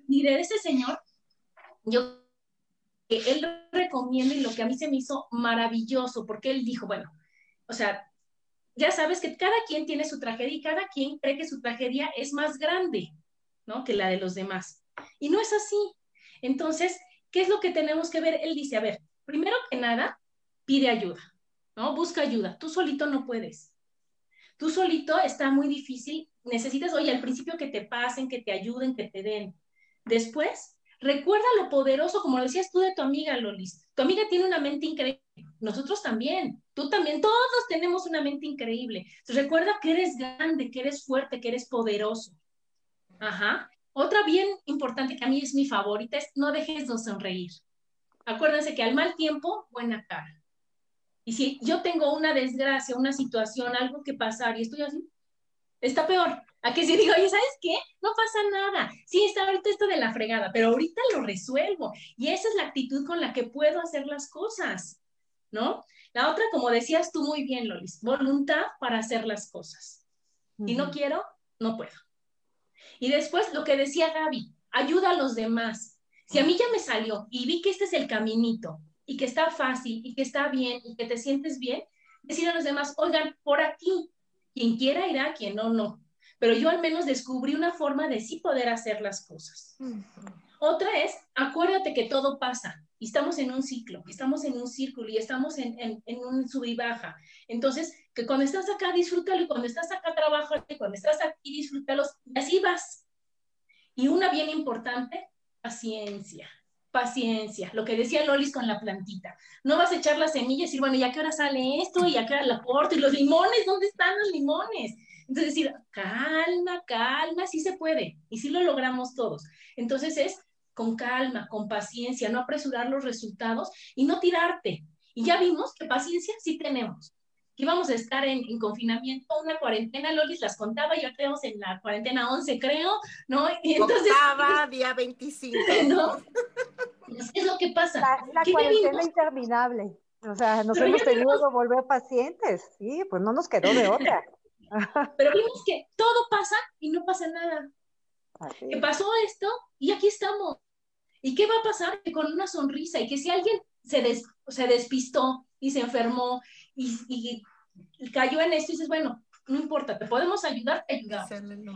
Y de ese señor, yo que él recomienda y lo que a mí se me hizo maravilloso, porque él dijo, bueno, o sea, ya sabes que cada quien tiene su tragedia y cada quien cree que su tragedia es más grande, ¿no? Que la de los demás. Y no es así. Entonces, ¿qué es lo que tenemos que ver? Él dice, a ver, primero que nada, pide ayuda, ¿no? Busca ayuda. Tú solito no puedes. Tú solito está muy difícil. Necesitas, oye, al principio que te pasen, que te ayuden, que te den. Después, Recuerda lo poderoso, como decías tú de tu amiga Lolis. Tu amiga tiene una mente increíble. Nosotros también. Tú también. Todos tenemos una mente increíble. recuerda que eres grande, que eres fuerte, que eres poderoso. Ajá. Otra bien importante que a mí es mi favorita es no dejes de sonreír. Acuérdense que al mal tiempo, buena cara. Y si yo tengo una desgracia, una situación, algo que pasar y estoy así, está peor. A que si digo, oye, ¿sabes qué? No pasa nada. Sí, está ahorita esto de la fregada, pero ahorita lo resuelvo. Y esa es la actitud con la que puedo hacer las cosas, ¿no? La otra, como decías tú muy bien, Lolis, voluntad para hacer las cosas. Si no quiero, no puedo. Y después lo que decía Gaby, ayuda a los demás. Si a mí ya me salió y vi que este es el caminito y que está fácil y que está bien y que te sientes bien, decir a los demás, oigan, por aquí, quien quiera irá, quien no, no. Pero yo al menos descubrí una forma de sí poder hacer las cosas. Otra es, acuérdate que todo pasa y estamos en un ciclo, estamos en un círculo y estamos en, un sub y baja. Entonces, que cuando estás acá, disfrútalo y cuando estás acá, trabaja y cuando estás aquí, disfrútalos y así vas. Y una bien importante, paciencia paciencia, lo que decía Lolis con la plantita. No vas a echar las semillas y decir, bueno, ¿ya qué hora sale esto? ¿Y ya qué hora la corto? ¿Y los limones? ¿Dónde están los limones? Entonces decir, calma, calma, sí se puede y sí lo logramos todos. Entonces es con calma, con paciencia, no apresurar los resultados y no tirarte. Y ya vimos que paciencia sí tenemos que íbamos a estar en, confinamiento, una cuarentena, Lolis las contaba, ya tenemos en la cuarentena 11, creo, ¿no? Y entonces, Octava, día 25. ¿No? ¿Qué es lo que pasa? La, cuarentena interminable. O sea, nos hemos tenido que volver pacientes, sí, pues no nos quedó de otra. Pero vimos que todo pasa y no pasa nada. Que pasó esto y aquí estamos. ¿Y qué va a pasar? Que con una sonrisa y que si alguien se, se despistó y se enfermó y, cayó en esto y dices, bueno, no importa, te podemos ayudar, ayudar.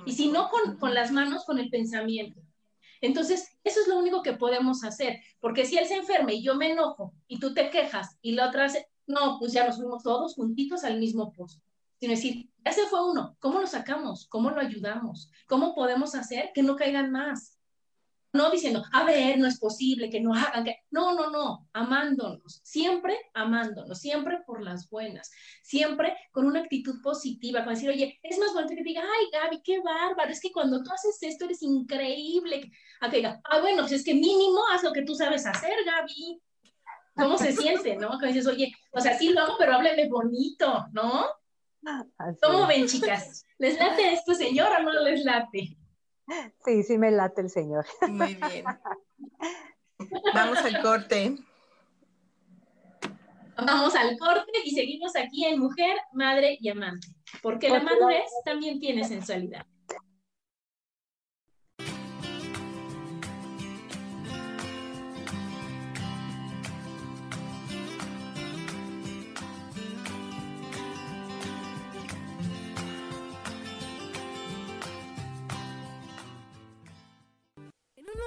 Y si no, con, con las manos, con el pensamiento. Entonces, eso es lo único que podemos hacer, porque si él se enferma y yo me enojo y tú te quejas y la otra hace, no, pues ya nos fuimos todos juntitos al mismo pozo. Sino decir, ese fue uno, ¿cómo lo sacamos? ¿Cómo lo ayudamos? ¿Cómo podemos hacer que no caigan más? No diciendo, a ver, no es posible que no hagan que. No, no, no, amándonos, siempre amándonos, siempre por las buenas, siempre con una actitud positiva, con decir, oye, es más bonito que diga, ay, Gaby, qué bárbaro, es que cuando tú haces esto eres increíble. A que diga, ah, bueno, pues es que mínimo haz lo que tú sabes hacer, Gaby. ¿Cómo se siente, no? Que dices, oye, o sea, sí lo hago, pero hábleme bonito, ¿no? ¿Cómo ven, chicas? ¿Les late esto, señor, o no les late? Sí, sí me late el señor. Muy bien. Vamos al corte. Vamos al corte y seguimos aquí en Mujer, Madre y Amante, porque la madurez también tiene sensualidad.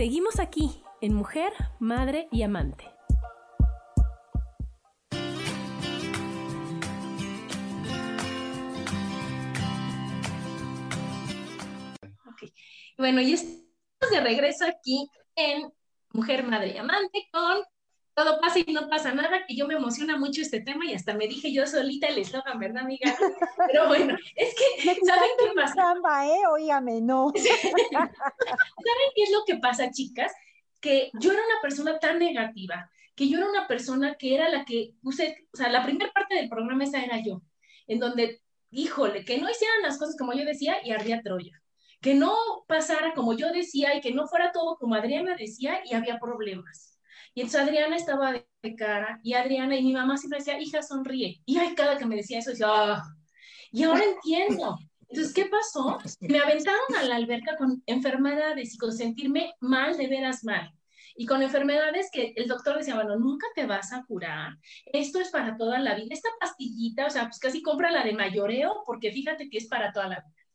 Seguimos aquí en Mujer, Madre y Amante. Bueno, y estamos de regreso aquí en Mujer, Madre y Amante con Todo pasa y no pasa nada, que yo me emociona mucho este tema y hasta me dije yo solita el eslogan, ¿verdad, amiga? Pero bueno, es que, ¿saben qué pasa? ¿eh? Óigame, no. ¿Saben qué es lo que pasa, chicas? Que yo era una persona tan negativa, que yo era una persona que era la que puse, o sea, la primera parte del programa esa era yo, en donde híjole, que no hicieran las cosas como yo decía y ardía Troya. Que no pasara como yo decía y que no fuera todo como Adriana decía y había problemas. Y entonces Adriana estaba de cara y Adriana y mi mamá siempre decía, hija, sonríe. Y ay, cada que me decía eso, decía, ah. Y ahora entiendo. Entonces, ¿qué pasó? Me aventaron a la alberca con enfermedades y con sentirme mal, de veras mal. Y con enfermedades que el doctor decía, bueno, nunca te vas a curar. Esto es para toda la vida. Esta pastillita, o sea, pues casi compra la de mayoreo porque fíjate que es para toda la vida.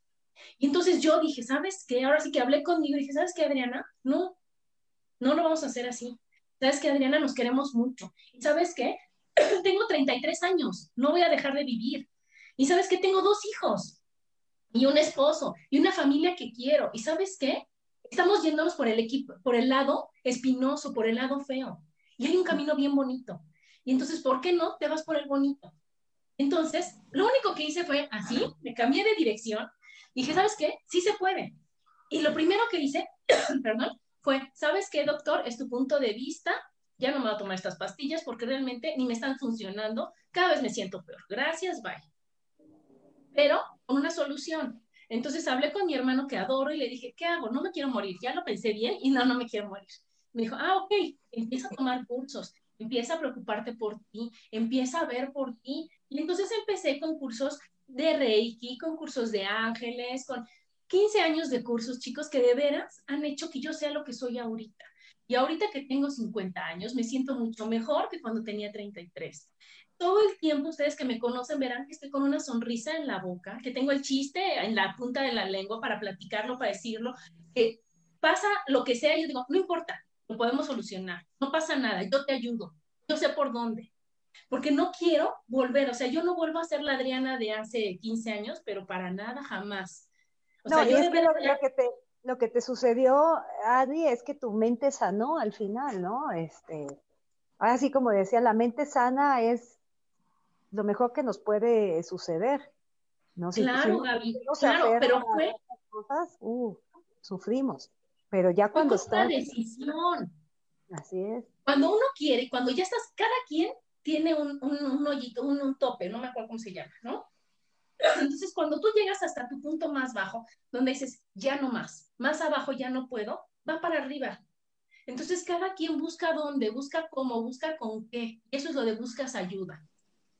Y entonces yo dije, ¿sabes qué? Ahora sí que hablé conmigo y dije, ¿sabes qué, Adriana? No, no lo vamos a hacer así. ¿Sabes qué, Adriana? Nos queremos mucho. ¿Y sabes qué? tengo 33 años, no voy a dejar de vivir. ¿Y sabes qué? Tengo dos hijos y un esposo y una familia que quiero. ¿Y sabes qué? Estamos yéndonos por el equipo, por el lado espinoso, por el lado feo. Y hay un camino bien bonito. Y entonces, ¿por qué no te vas por el bonito? Entonces, lo único que hice fue así, me cambié de dirección dije, ¿sabes qué? Sí se puede. Y lo primero que hice, perdón, fue, ¿sabes qué, doctor? Es tu punto de vista, ya no me voy a tomar estas pastillas porque realmente ni me están funcionando, cada vez me siento peor. Gracias, bye. Pero con una solución. Entonces hablé con mi hermano que adoro y le dije, ¿qué hago? No me quiero morir. Ya lo pensé bien y no, no me quiero morir. Me dijo, ah, ok, empieza a tomar cursos, empieza a preocuparte por ti, empieza a ver por ti. Y entonces empecé con cursos de Reiki, con cursos de ángeles, con 15 años de cursos, chicos, que de veras han hecho que yo sea lo que soy ahorita. Y ahorita que tengo 50 años, me siento mucho mejor que cuando tenía 33 todo el tiempo ustedes que me conocen verán que estoy con una sonrisa en la boca, que tengo el chiste en la punta de la lengua para platicarlo, para decirlo, que pasa lo que sea, yo digo, no importa, lo podemos solucionar, no pasa nada, yo te ayudo, yo sé por dónde, porque no quiero volver, o sea, yo no vuelvo a ser la Adriana de hace 15 años, pero para nada, jamás. O no, sea, yo es que lo, que te, lo que te sucedió, Adri, es que tu mente sanó al final, ¿no? Este, ahora sí, como decía, la mente sana es lo mejor que nos puede suceder. ¿no? claro, Gaby, claro, pero fue... Cosas, uh, sufrimos, pero ya cuando está... decisión. Así es. Cuando uno quiere, cuando ya estás, cada quien tiene un, un, hoyito, un, un, tope, no me acuerdo cómo se llama, ¿no? Entonces, cuando tú llegas hasta tu punto más bajo, donde dices, ya no más, más abajo ya no puedo, va para arriba. Entonces, cada quien busca dónde, busca cómo, busca con qué. Eso es lo de buscas ayuda.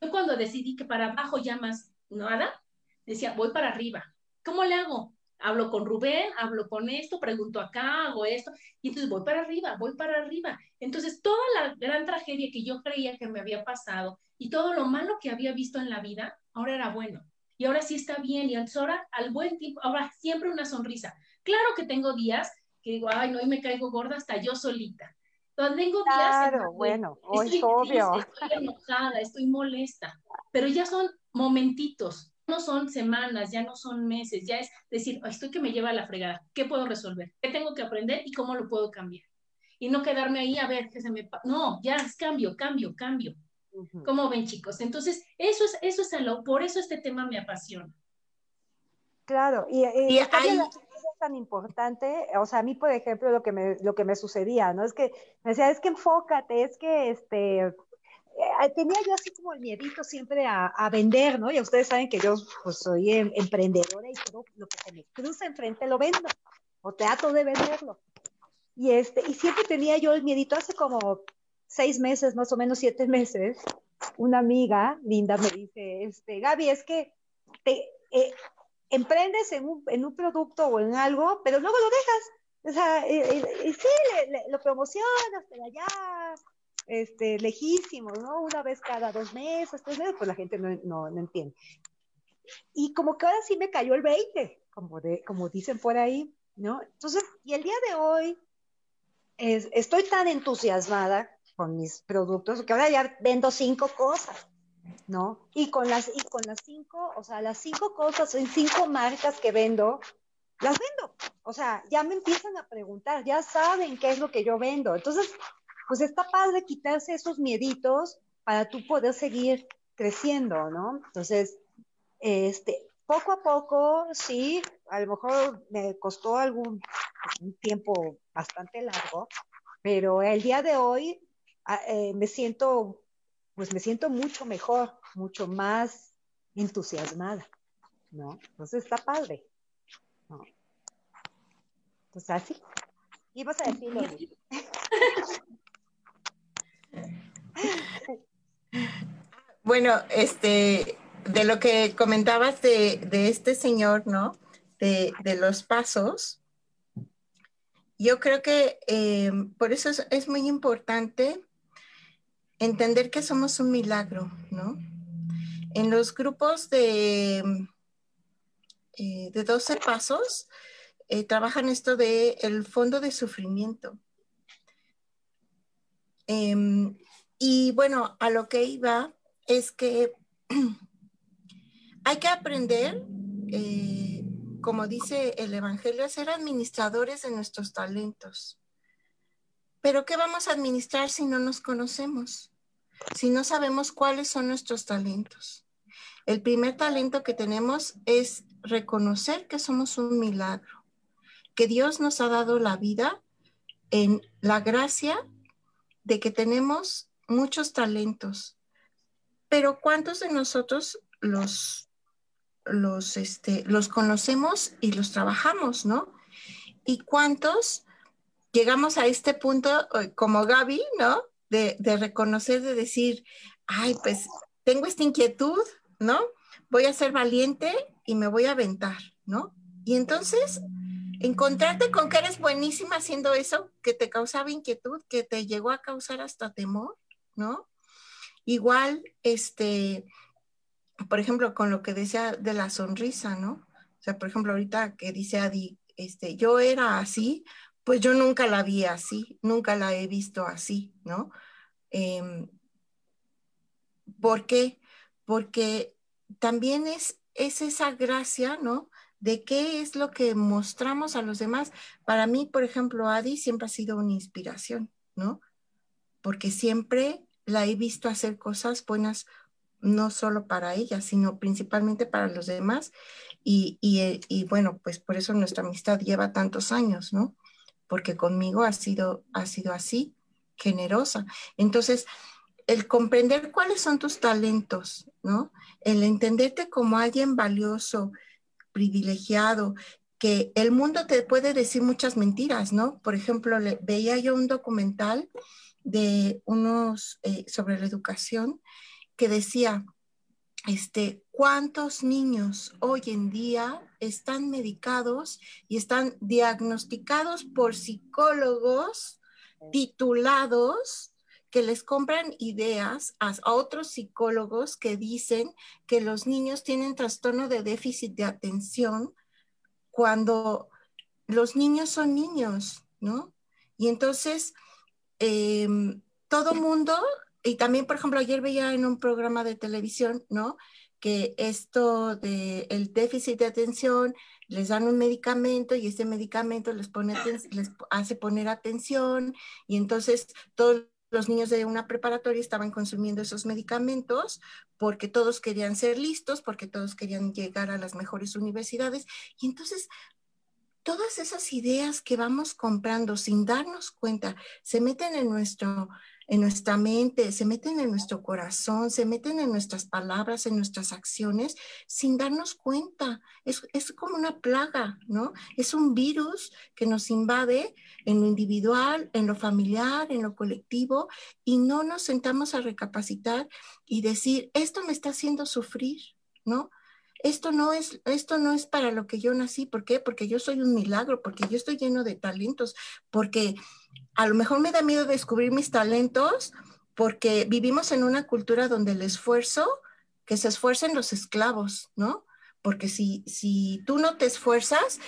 Yo cuando decidí que para abajo ya más nada, decía, voy para arriba. ¿Cómo le hago? Hablo con Rubén, hablo con esto, pregunto acá, hago esto, y entonces voy para arriba, voy para arriba. Entonces, toda la gran tragedia que yo creía que me había pasado y todo lo malo que había visto en la vida, ahora era bueno. Y ahora sí está bien, y ahora al buen tiempo, ahora siempre una sonrisa. Claro que tengo días que digo, ay, no, y me caigo gorda hasta yo solita. Entonces, tengo días claro, bueno, estoy obvio. estoy enojada, estoy molesta, pero ya son momentitos, no son semanas, ya no son meses, ya es decir, estoy que me lleva a la fregada, ¿qué puedo resolver? ¿Qué tengo que aprender y cómo lo puedo cambiar? Y no quedarme ahí a ver que se me... No, ya es cambio, cambio, cambio. ¿Cómo ven, chicos? Entonces, eso es, eso es algo, por eso este tema me apasiona. Claro, y, y, hay tan importante, o sea, a mí, por ejemplo, lo que me, lo que me sucedía, ¿no? Es que me decía, es que enfócate, es que, este, eh, tenía yo así como el miedito siempre a, a, vender, ¿no? Y ustedes saben que yo, pues, soy em, emprendedora y todo lo que se me cruza enfrente lo vendo, o trato de venderlo. Y, este, y siempre tenía yo el miedito, hace como seis meses, más o menos siete meses, una amiga linda me dice, este, Gaby, es que te, eh, emprendes en un, en un producto o en algo, pero luego lo dejas. O sea, y, sí, lo promocionas, te allá, este, lejísimo, ¿no? Una vez cada dos meses, tres meses, pues la gente no, no, no entiende. Y como que ahora sí me cayó el 20, como, de, como dicen por ahí, ¿no? Entonces, y el día de hoy es, estoy tan entusiasmada con mis productos que ahora ya vendo cinco cosas. ¿no? Y con las, y con las cinco, o sea, las cinco cosas, en cinco marcas que vendo, las vendo. O sea, ya me empiezan a preguntar, ya saben qué es lo que yo vendo. Entonces, pues está padre quitarse esos mieditos para tú poder seguir creciendo, ¿no? Entonces, este, poco a poco, sí, a lo mejor me costó algún un tiempo bastante largo, pero el día de hoy eh, me siento pues me siento mucho mejor, mucho más entusiasmada. ¿no? Entonces está padre, ¿no? Pues así. Ibas a decirlo. Bueno, este, de lo que comentabas de, este señor, ¿no? De, los pasos, yo creo que eh, por eso es, muy importante entender que somos un milagro, ¿no? En los grupos de, eh, de 12 pasos, eh, trabajan esto de el fondo de sufrimiento. Em, y bueno, a lo que iba es que hay que aprender, eh, como dice el Evangelio, a ser administradores de nuestros talentos. Pero ¿qué vamos a administrar si no nos conocemos? Si no sabemos cuáles son nuestros talentos. El primer talento que tenemos es reconocer que somos un milagro, que Dios nos ha dado la vida en la gracia de que tenemos muchos talentos, pero ¿cuántos de nosotros los, los, este, los conocemos y los trabajamos, no? ¿Y cuántos llegamos a este punto, eh, como Gaby, ¿no? De, reconocer, de decir, ay, pues tengo esta inquietud, ¿no? Voy a ser valiente y me voy a aventar, ¿no? Y entonces, encontrarte con que eres buenísima haciendo eso, que te causaba inquietud, que te llegó a causar hasta temor, ¿no? Igual, este, por ejemplo, con lo que decía de la sonrisa, ¿no? O sea, por ejemplo, ahorita que dice Adi, este, yo era así, pues yo nunca la vi así, nunca la he visto así, ¿no? Em, ¿Por qué? Porque también es, es esa gracia, ¿no? De qué es lo que mostramos a los demás. Para mí, por ejemplo, Adi siempre ha sido una inspiración, ¿no? Porque siempre la he visto hacer cosas buenas no solo para ella, sino principalmente para los demás. Y, y, y, bueno, pues por eso nuestra amistad lleva tantos años, ¿no? Porque conmigo ha sido, ha sido así, generosa. Entonces, el comprender cuáles son tus talentos, ¿no? El entenderte como alguien valioso, privilegiado, que el mundo te puede decir muchas mentiras, ¿no? Por ejemplo, veía yo un documental de unos eh, sobre la educación que decía, este, ¿cuántos niños hoy en día están medicados y están diagnosticados por psicólogos titulados que les compran ideas a, otros psicólogos que dicen que los niños tienen trastorno de déficit de atención cuando los niños son niños, ¿no? Y entonces, Em, todo mundo, y también, por ejemplo, ayer veía en un programa de televisión, ¿no? Que esto del el déficit de atención, les dan un medicamento y ese medicamento les, pone, les hace poner atención y entonces todos los niños de una preparatoria estaban consumiendo esos medicamentos porque todos querían ser listos, porque todos querían llegar a las mejores universidades. Y entonces todas esas ideas que vamos comprando sin darnos cuenta se meten en nuestro en nuestra mente, se meten en nuestro corazón, se meten en nuestras palabras, en nuestras acciones, sin darnos cuenta. Es, es, como una plaga, ¿no? Es un virus que nos invade en lo individual, en lo familiar, en lo colectivo, y no nos sentamos a recapacitar y decir, esto me está haciendo sufrir, ¿no? esto no es, esto no es para lo que yo nací. ¿Por qué? Porque yo soy un milagro, porque yo estoy lleno de talentos, porque a lo mejor me da miedo descubrir mis talentos, porque vivimos en una cultura donde el esfuerzo, que se esfuercen los esclavos, ¿no? Porque si, si tú no te esfuerzas,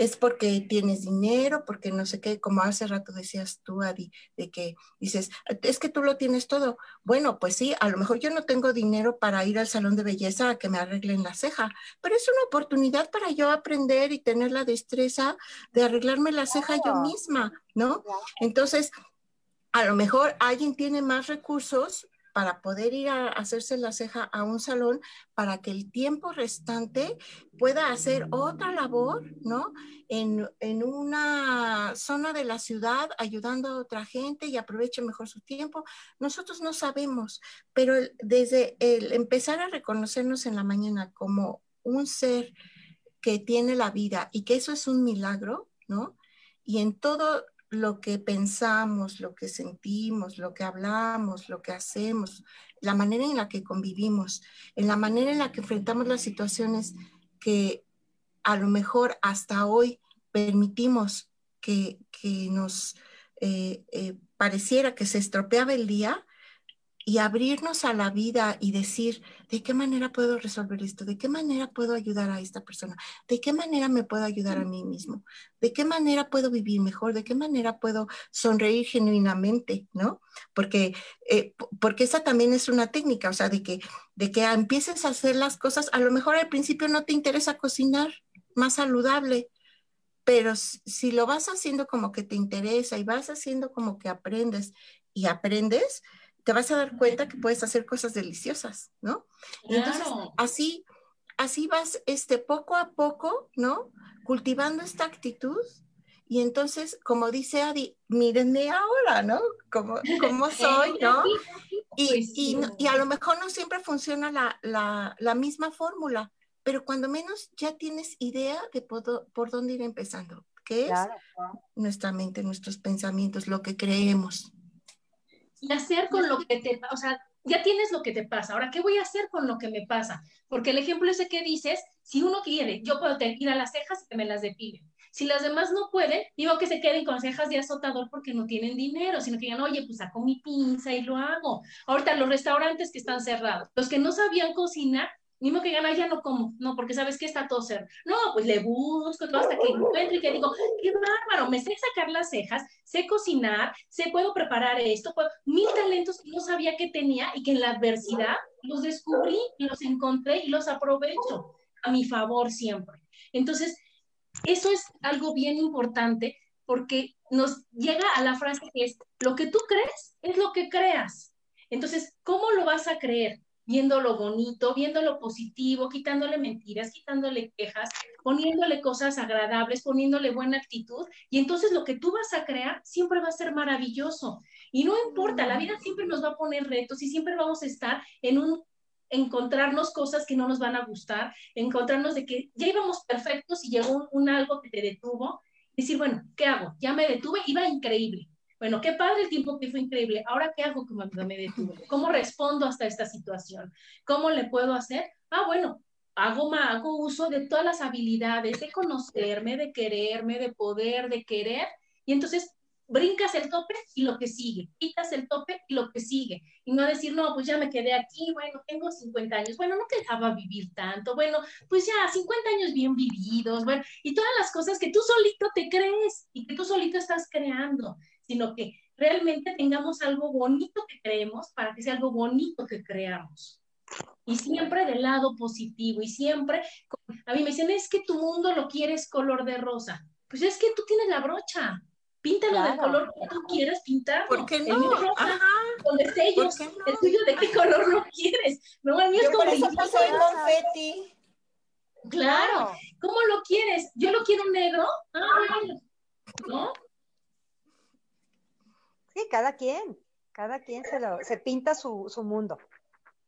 es porque tienes dinero, porque no sé qué, como hace rato decías tú, Adi, de que dices, es que tú lo tienes todo. Bueno, pues sí, a lo mejor yo no tengo dinero para ir al salón de belleza a que me arreglen la ceja, pero es una oportunidad para yo aprender y tener la destreza de arreglarme la ceja yo misma, ¿no? Entonces, a lo mejor alguien tiene más recursos para poder ir a hacerse la ceja a un salón para que el tiempo restante pueda hacer otra labor, ¿no? En, una zona de la ciudad ayudando a otra gente y aproveche mejor su tiempo. Nosotros no sabemos, pero desde el empezar a reconocernos en la mañana como un ser que tiene la vida y que eso es un milagro, ¿no? Y en todo lo que pensamos, lo que sentimos, lo que hablamos, lo que hacemos, la manera en la que convivimos, en la manera en la que enfrentamos las situaciones que a lo mejor hasta hoy permitimos que, nos eh, eh, pareciera que se estropeaba el día, y abrirnos a la vida y decir, ¿de qué manera puedo resolver esto? ¿De qué manera puedo ayudar a esta persona? ¿De qué manera me puedo ayudar a mí mismo? ¿De qué manera puedo vivir mejor? ¿De qué manera puedo sonreír genuinamente? ¿No? Porque, eh, porque esa también es una técnica, o sea, de que, de que empieces a hacer las cosas, a lo mejor al principio no te interesa cocinar más saludable, pero si lo vas haciendo como que te interesa y vas haciendo como que aprendes y aprendes, te vas a dar cuenta que puedes hacer cosas deliciosas, ¿no? entonces, así, así vas, este, poco a poco, ¿no? Cultivando esta actitud. Y entonces, como dice Adi, mírenme ahora, ¿no? Como, como soy, ¿no? Y, pues y, y, a lo mejor no siempre funciona la, la, la misma fórmula, pero cuando menos ya tienes idea de por, por dónde ir empezando, que es nuestra mente, nuestros pensamientos, lo que creemos y hacer con lo que te, o sea, ya tienes lo que te pasa. Ahora, ¿qué voy a hacer con lo que me pasa? Porque el ejemplo ese que dices, si uno quiere, yo puedo ir a las cejas y que me las depile. Si las demás no pueden, digo que se queden con cejas de azotador porque no tienen dinero, sino que digan, oye, pues saco mi pinza y lo hago. Ahorita los restaurantes que están cerrados, los que no sabían cocinar, ni modo que gana, ya no como, no, porque sabes que está todo cerrado. No, pues le busco todo hasta que encuentro y que digo, qué bárbaro, me sé sacar las cejas, sé cocinar, sé, puedo preparar esto, puedo, mil talentos que no sabía que tenía y que en la adversidad los descubrí los encontré y los aprovecho a mi favor siempre. Entonces, eso es algo bien importante porque nos llega a la frase que es, lo que tú crees es lo que creas. Entonces, ¿cómo lo vas a creer? Viendo lo bonito, viendo lo positivo, quitándole mentiras, quitándole quejas, poniéndole cosas agradables, poniéndole buena actitud, y entonces lo que tú vas a crear siempre va a ser maravilloso. Y no importa, la vida siempre nos va a poner retos y siempre vamos a estar en un encontrarnos cosas que no nos van a gustar, encontrarnos de que ya íbamos perfectos y llegó un, algo que te detuvo, decir, bueno, ¿qué hago? Ya me detuve, iba increíble bueno, qué padre el tiempo que fue increíble. Ahora, ¿qué hago como me detuve? ¿Cómo respondo hasta esta situación? ¿Cómo le puedo hacer? Ah, bueno, hago, hago uso de todas las habilidades de conocerme, de quererme, de poder, de querer. Y entonces brincas el tope y lo que sigue, quitas el tope y lo que sigue. Y no decir, no, pues ya me quedé aquí, bueno, tengo 50 años, bueno, no quedaba vivir tanto, bueno, pues ya 50 años bien vividos, bueno, y todas las cosas que tú solito te crees y que tú solito estás creando sino que realmente tengamos algo bonito que creemos para que sea algo bonito que creamos. Y siempre del lado positivo y siempre, a mí me dicen, es que tu mundo lo quieres color de rosa. Pues es que tú tienes la brocha, píntalo del color que tú quieras pintar. ¿Por qué no? Rosa, Con sellos. El tuyo de qué color lo quieres. No, el mío es como. confeti. Claro. ¿Cómo lo quieres? Yo lo quiero negro. Ah, ¿no? Cada quien, cada quien se, lo, se pinta su, mundo.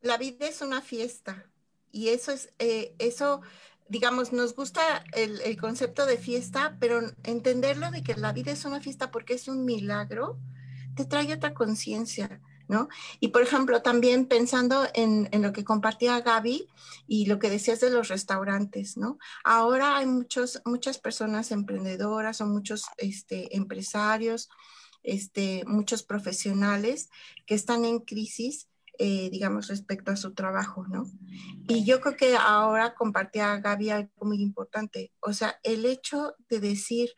La vida es una fiesta y eso es, eh, eso, digamos, nos gusta el, el, concepto de fiesta, pero entenderlo de que la vida es una fiesta porque es un milagro, te trae otra conciencia. ¿No? Y por ejemplo, también pensando en, en, lo que compartía Gaby y lo que decías de los restaurantes, ¿no? Ahora hay muchos, muchas personas emprendedoras o muchos este, empresarios este, muchos profesionales que están en crisis, eh, digamos, respecto a su trabajo, ¿no? Y yo creo que ahora compartía Gaby algo muy importante, o sea, el hecho de decir,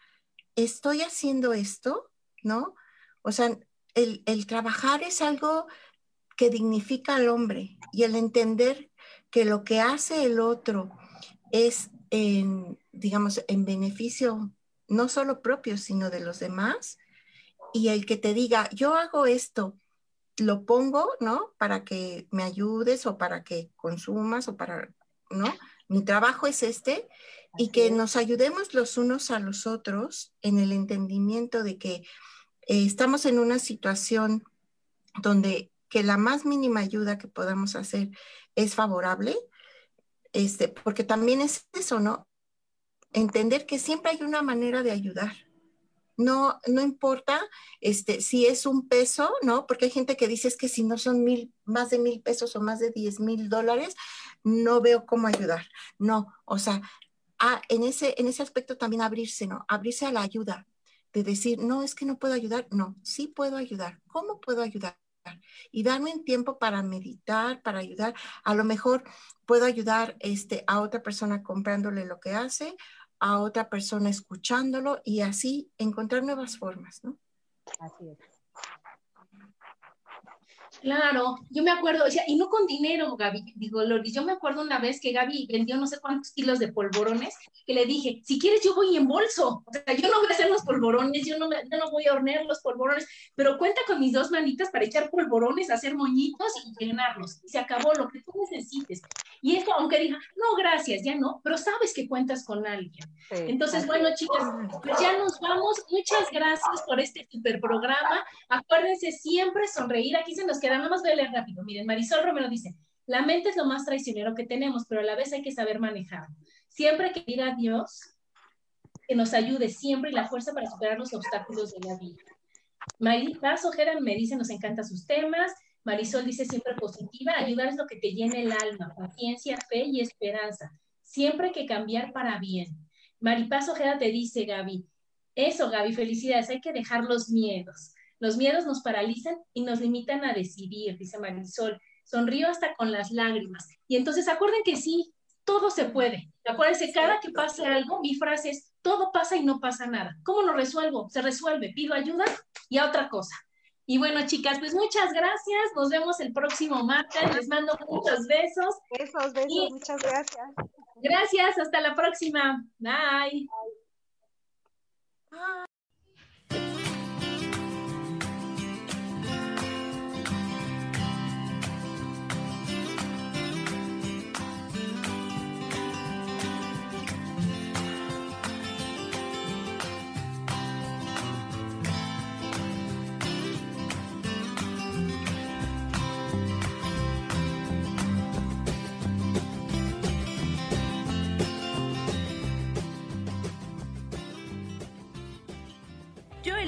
estoy haciendo esto, ¿no? O sea, el, el trabajar es algo que dignifica al hombre y el entender que lo que hace el otro es en, digamos, en beneficio no solo propio, sino de los demás, y el que te diga, yo hago esto, lo pongo, ¿no? Para que me ayudes o para que consumas o para, ¿no? Mi trabajo es este y que nos ayudemos los unos a los otros en el entendimiento de que eh, estamos en una situación donde que la más mínima ayuda que podamos hacer es favorable, este, porque también es eso, ¿no? Entender que siempre hay una manera de ayudar. No, no importa este, si es un peso, ¿no? Porque hay gente que dice es que si no son mil, más de mil pesos o más de diez mil dólares, no veo cómo ayudar. No, o sea, en, ese, en ese aspecto también abrirse, ¿no? Abrirse a la ayuda, de decir, no, es que no puedo ayudar. No, sí puedo ayudar. ¿Cómo puedo ayudar? y darme un tiempo para meditar, para ayudar. A lo mejor puedo ayudar este, a otra persona comprándole lo que hace, a otra persona escuchándolo y así encontrar nuevas formas, ¿no? Así es. Claro, yo me acuerdo, o sea, y no con dinero, Gaby, digo, Loris, yo me acuerdo una vez que Gaby vendió no sé cuántos kilos de polvorones, que le dije, si quieres yo voy en bolso, o sea, yo no voy a hacer los polvorones, yo no, yo no voy a hornear los polvorones, pero cuenta con mis dos manitas para echar polvorones, hacer moñitos y llenarlos, y se acabó lo que tú necesites. Y esto, aunque diga, no, gracias, ya no, pero sabes que cuentas con alguien. Entonces, bueno, chicas, pues ya nos vamos, muchas gracias por este super programa, acuérdense siempre sonreír, aquí se nos queda nada más voy a leer rápido. Miren, Marisol Romero dice, la mente es lo más traicionero que tenemos, pero a la vez hay que saber manejarlo. Siempre que diga Dios que nos ayude siempre y la fuerza para superar los obstáculos de la vida. Paz Ojeda me dice, nos encantan sus temas. Marisol dice siempre positiva, ayudar es lo que te llena el alma, paciencia, fe y esperanza. Siempre hay que cambiar para bien. Maripaz Ojeda te dice, Gaby, eso, Gaby, felicidades, hay que dejar los miedos. Los miedos nos paralizan y nos limitan a decidir, dice Marisol. Sonrío hasta con las lágrimas. Y entonces acuerden que sí, todo se puede. Acuérdense, cada que pase algo, mi frase es, todo pasa y no pasa nada. ¿Cómo lo resuelvo? Se resuelve, pido ayuda y a otra cosa. Y bueno, chicas, pues muchas gracias. Nos vemos el próximo martes. Les mando muchos besos. Besos, besos, muchas gracias. Gracias, hasta la próxima. Bye. Bye.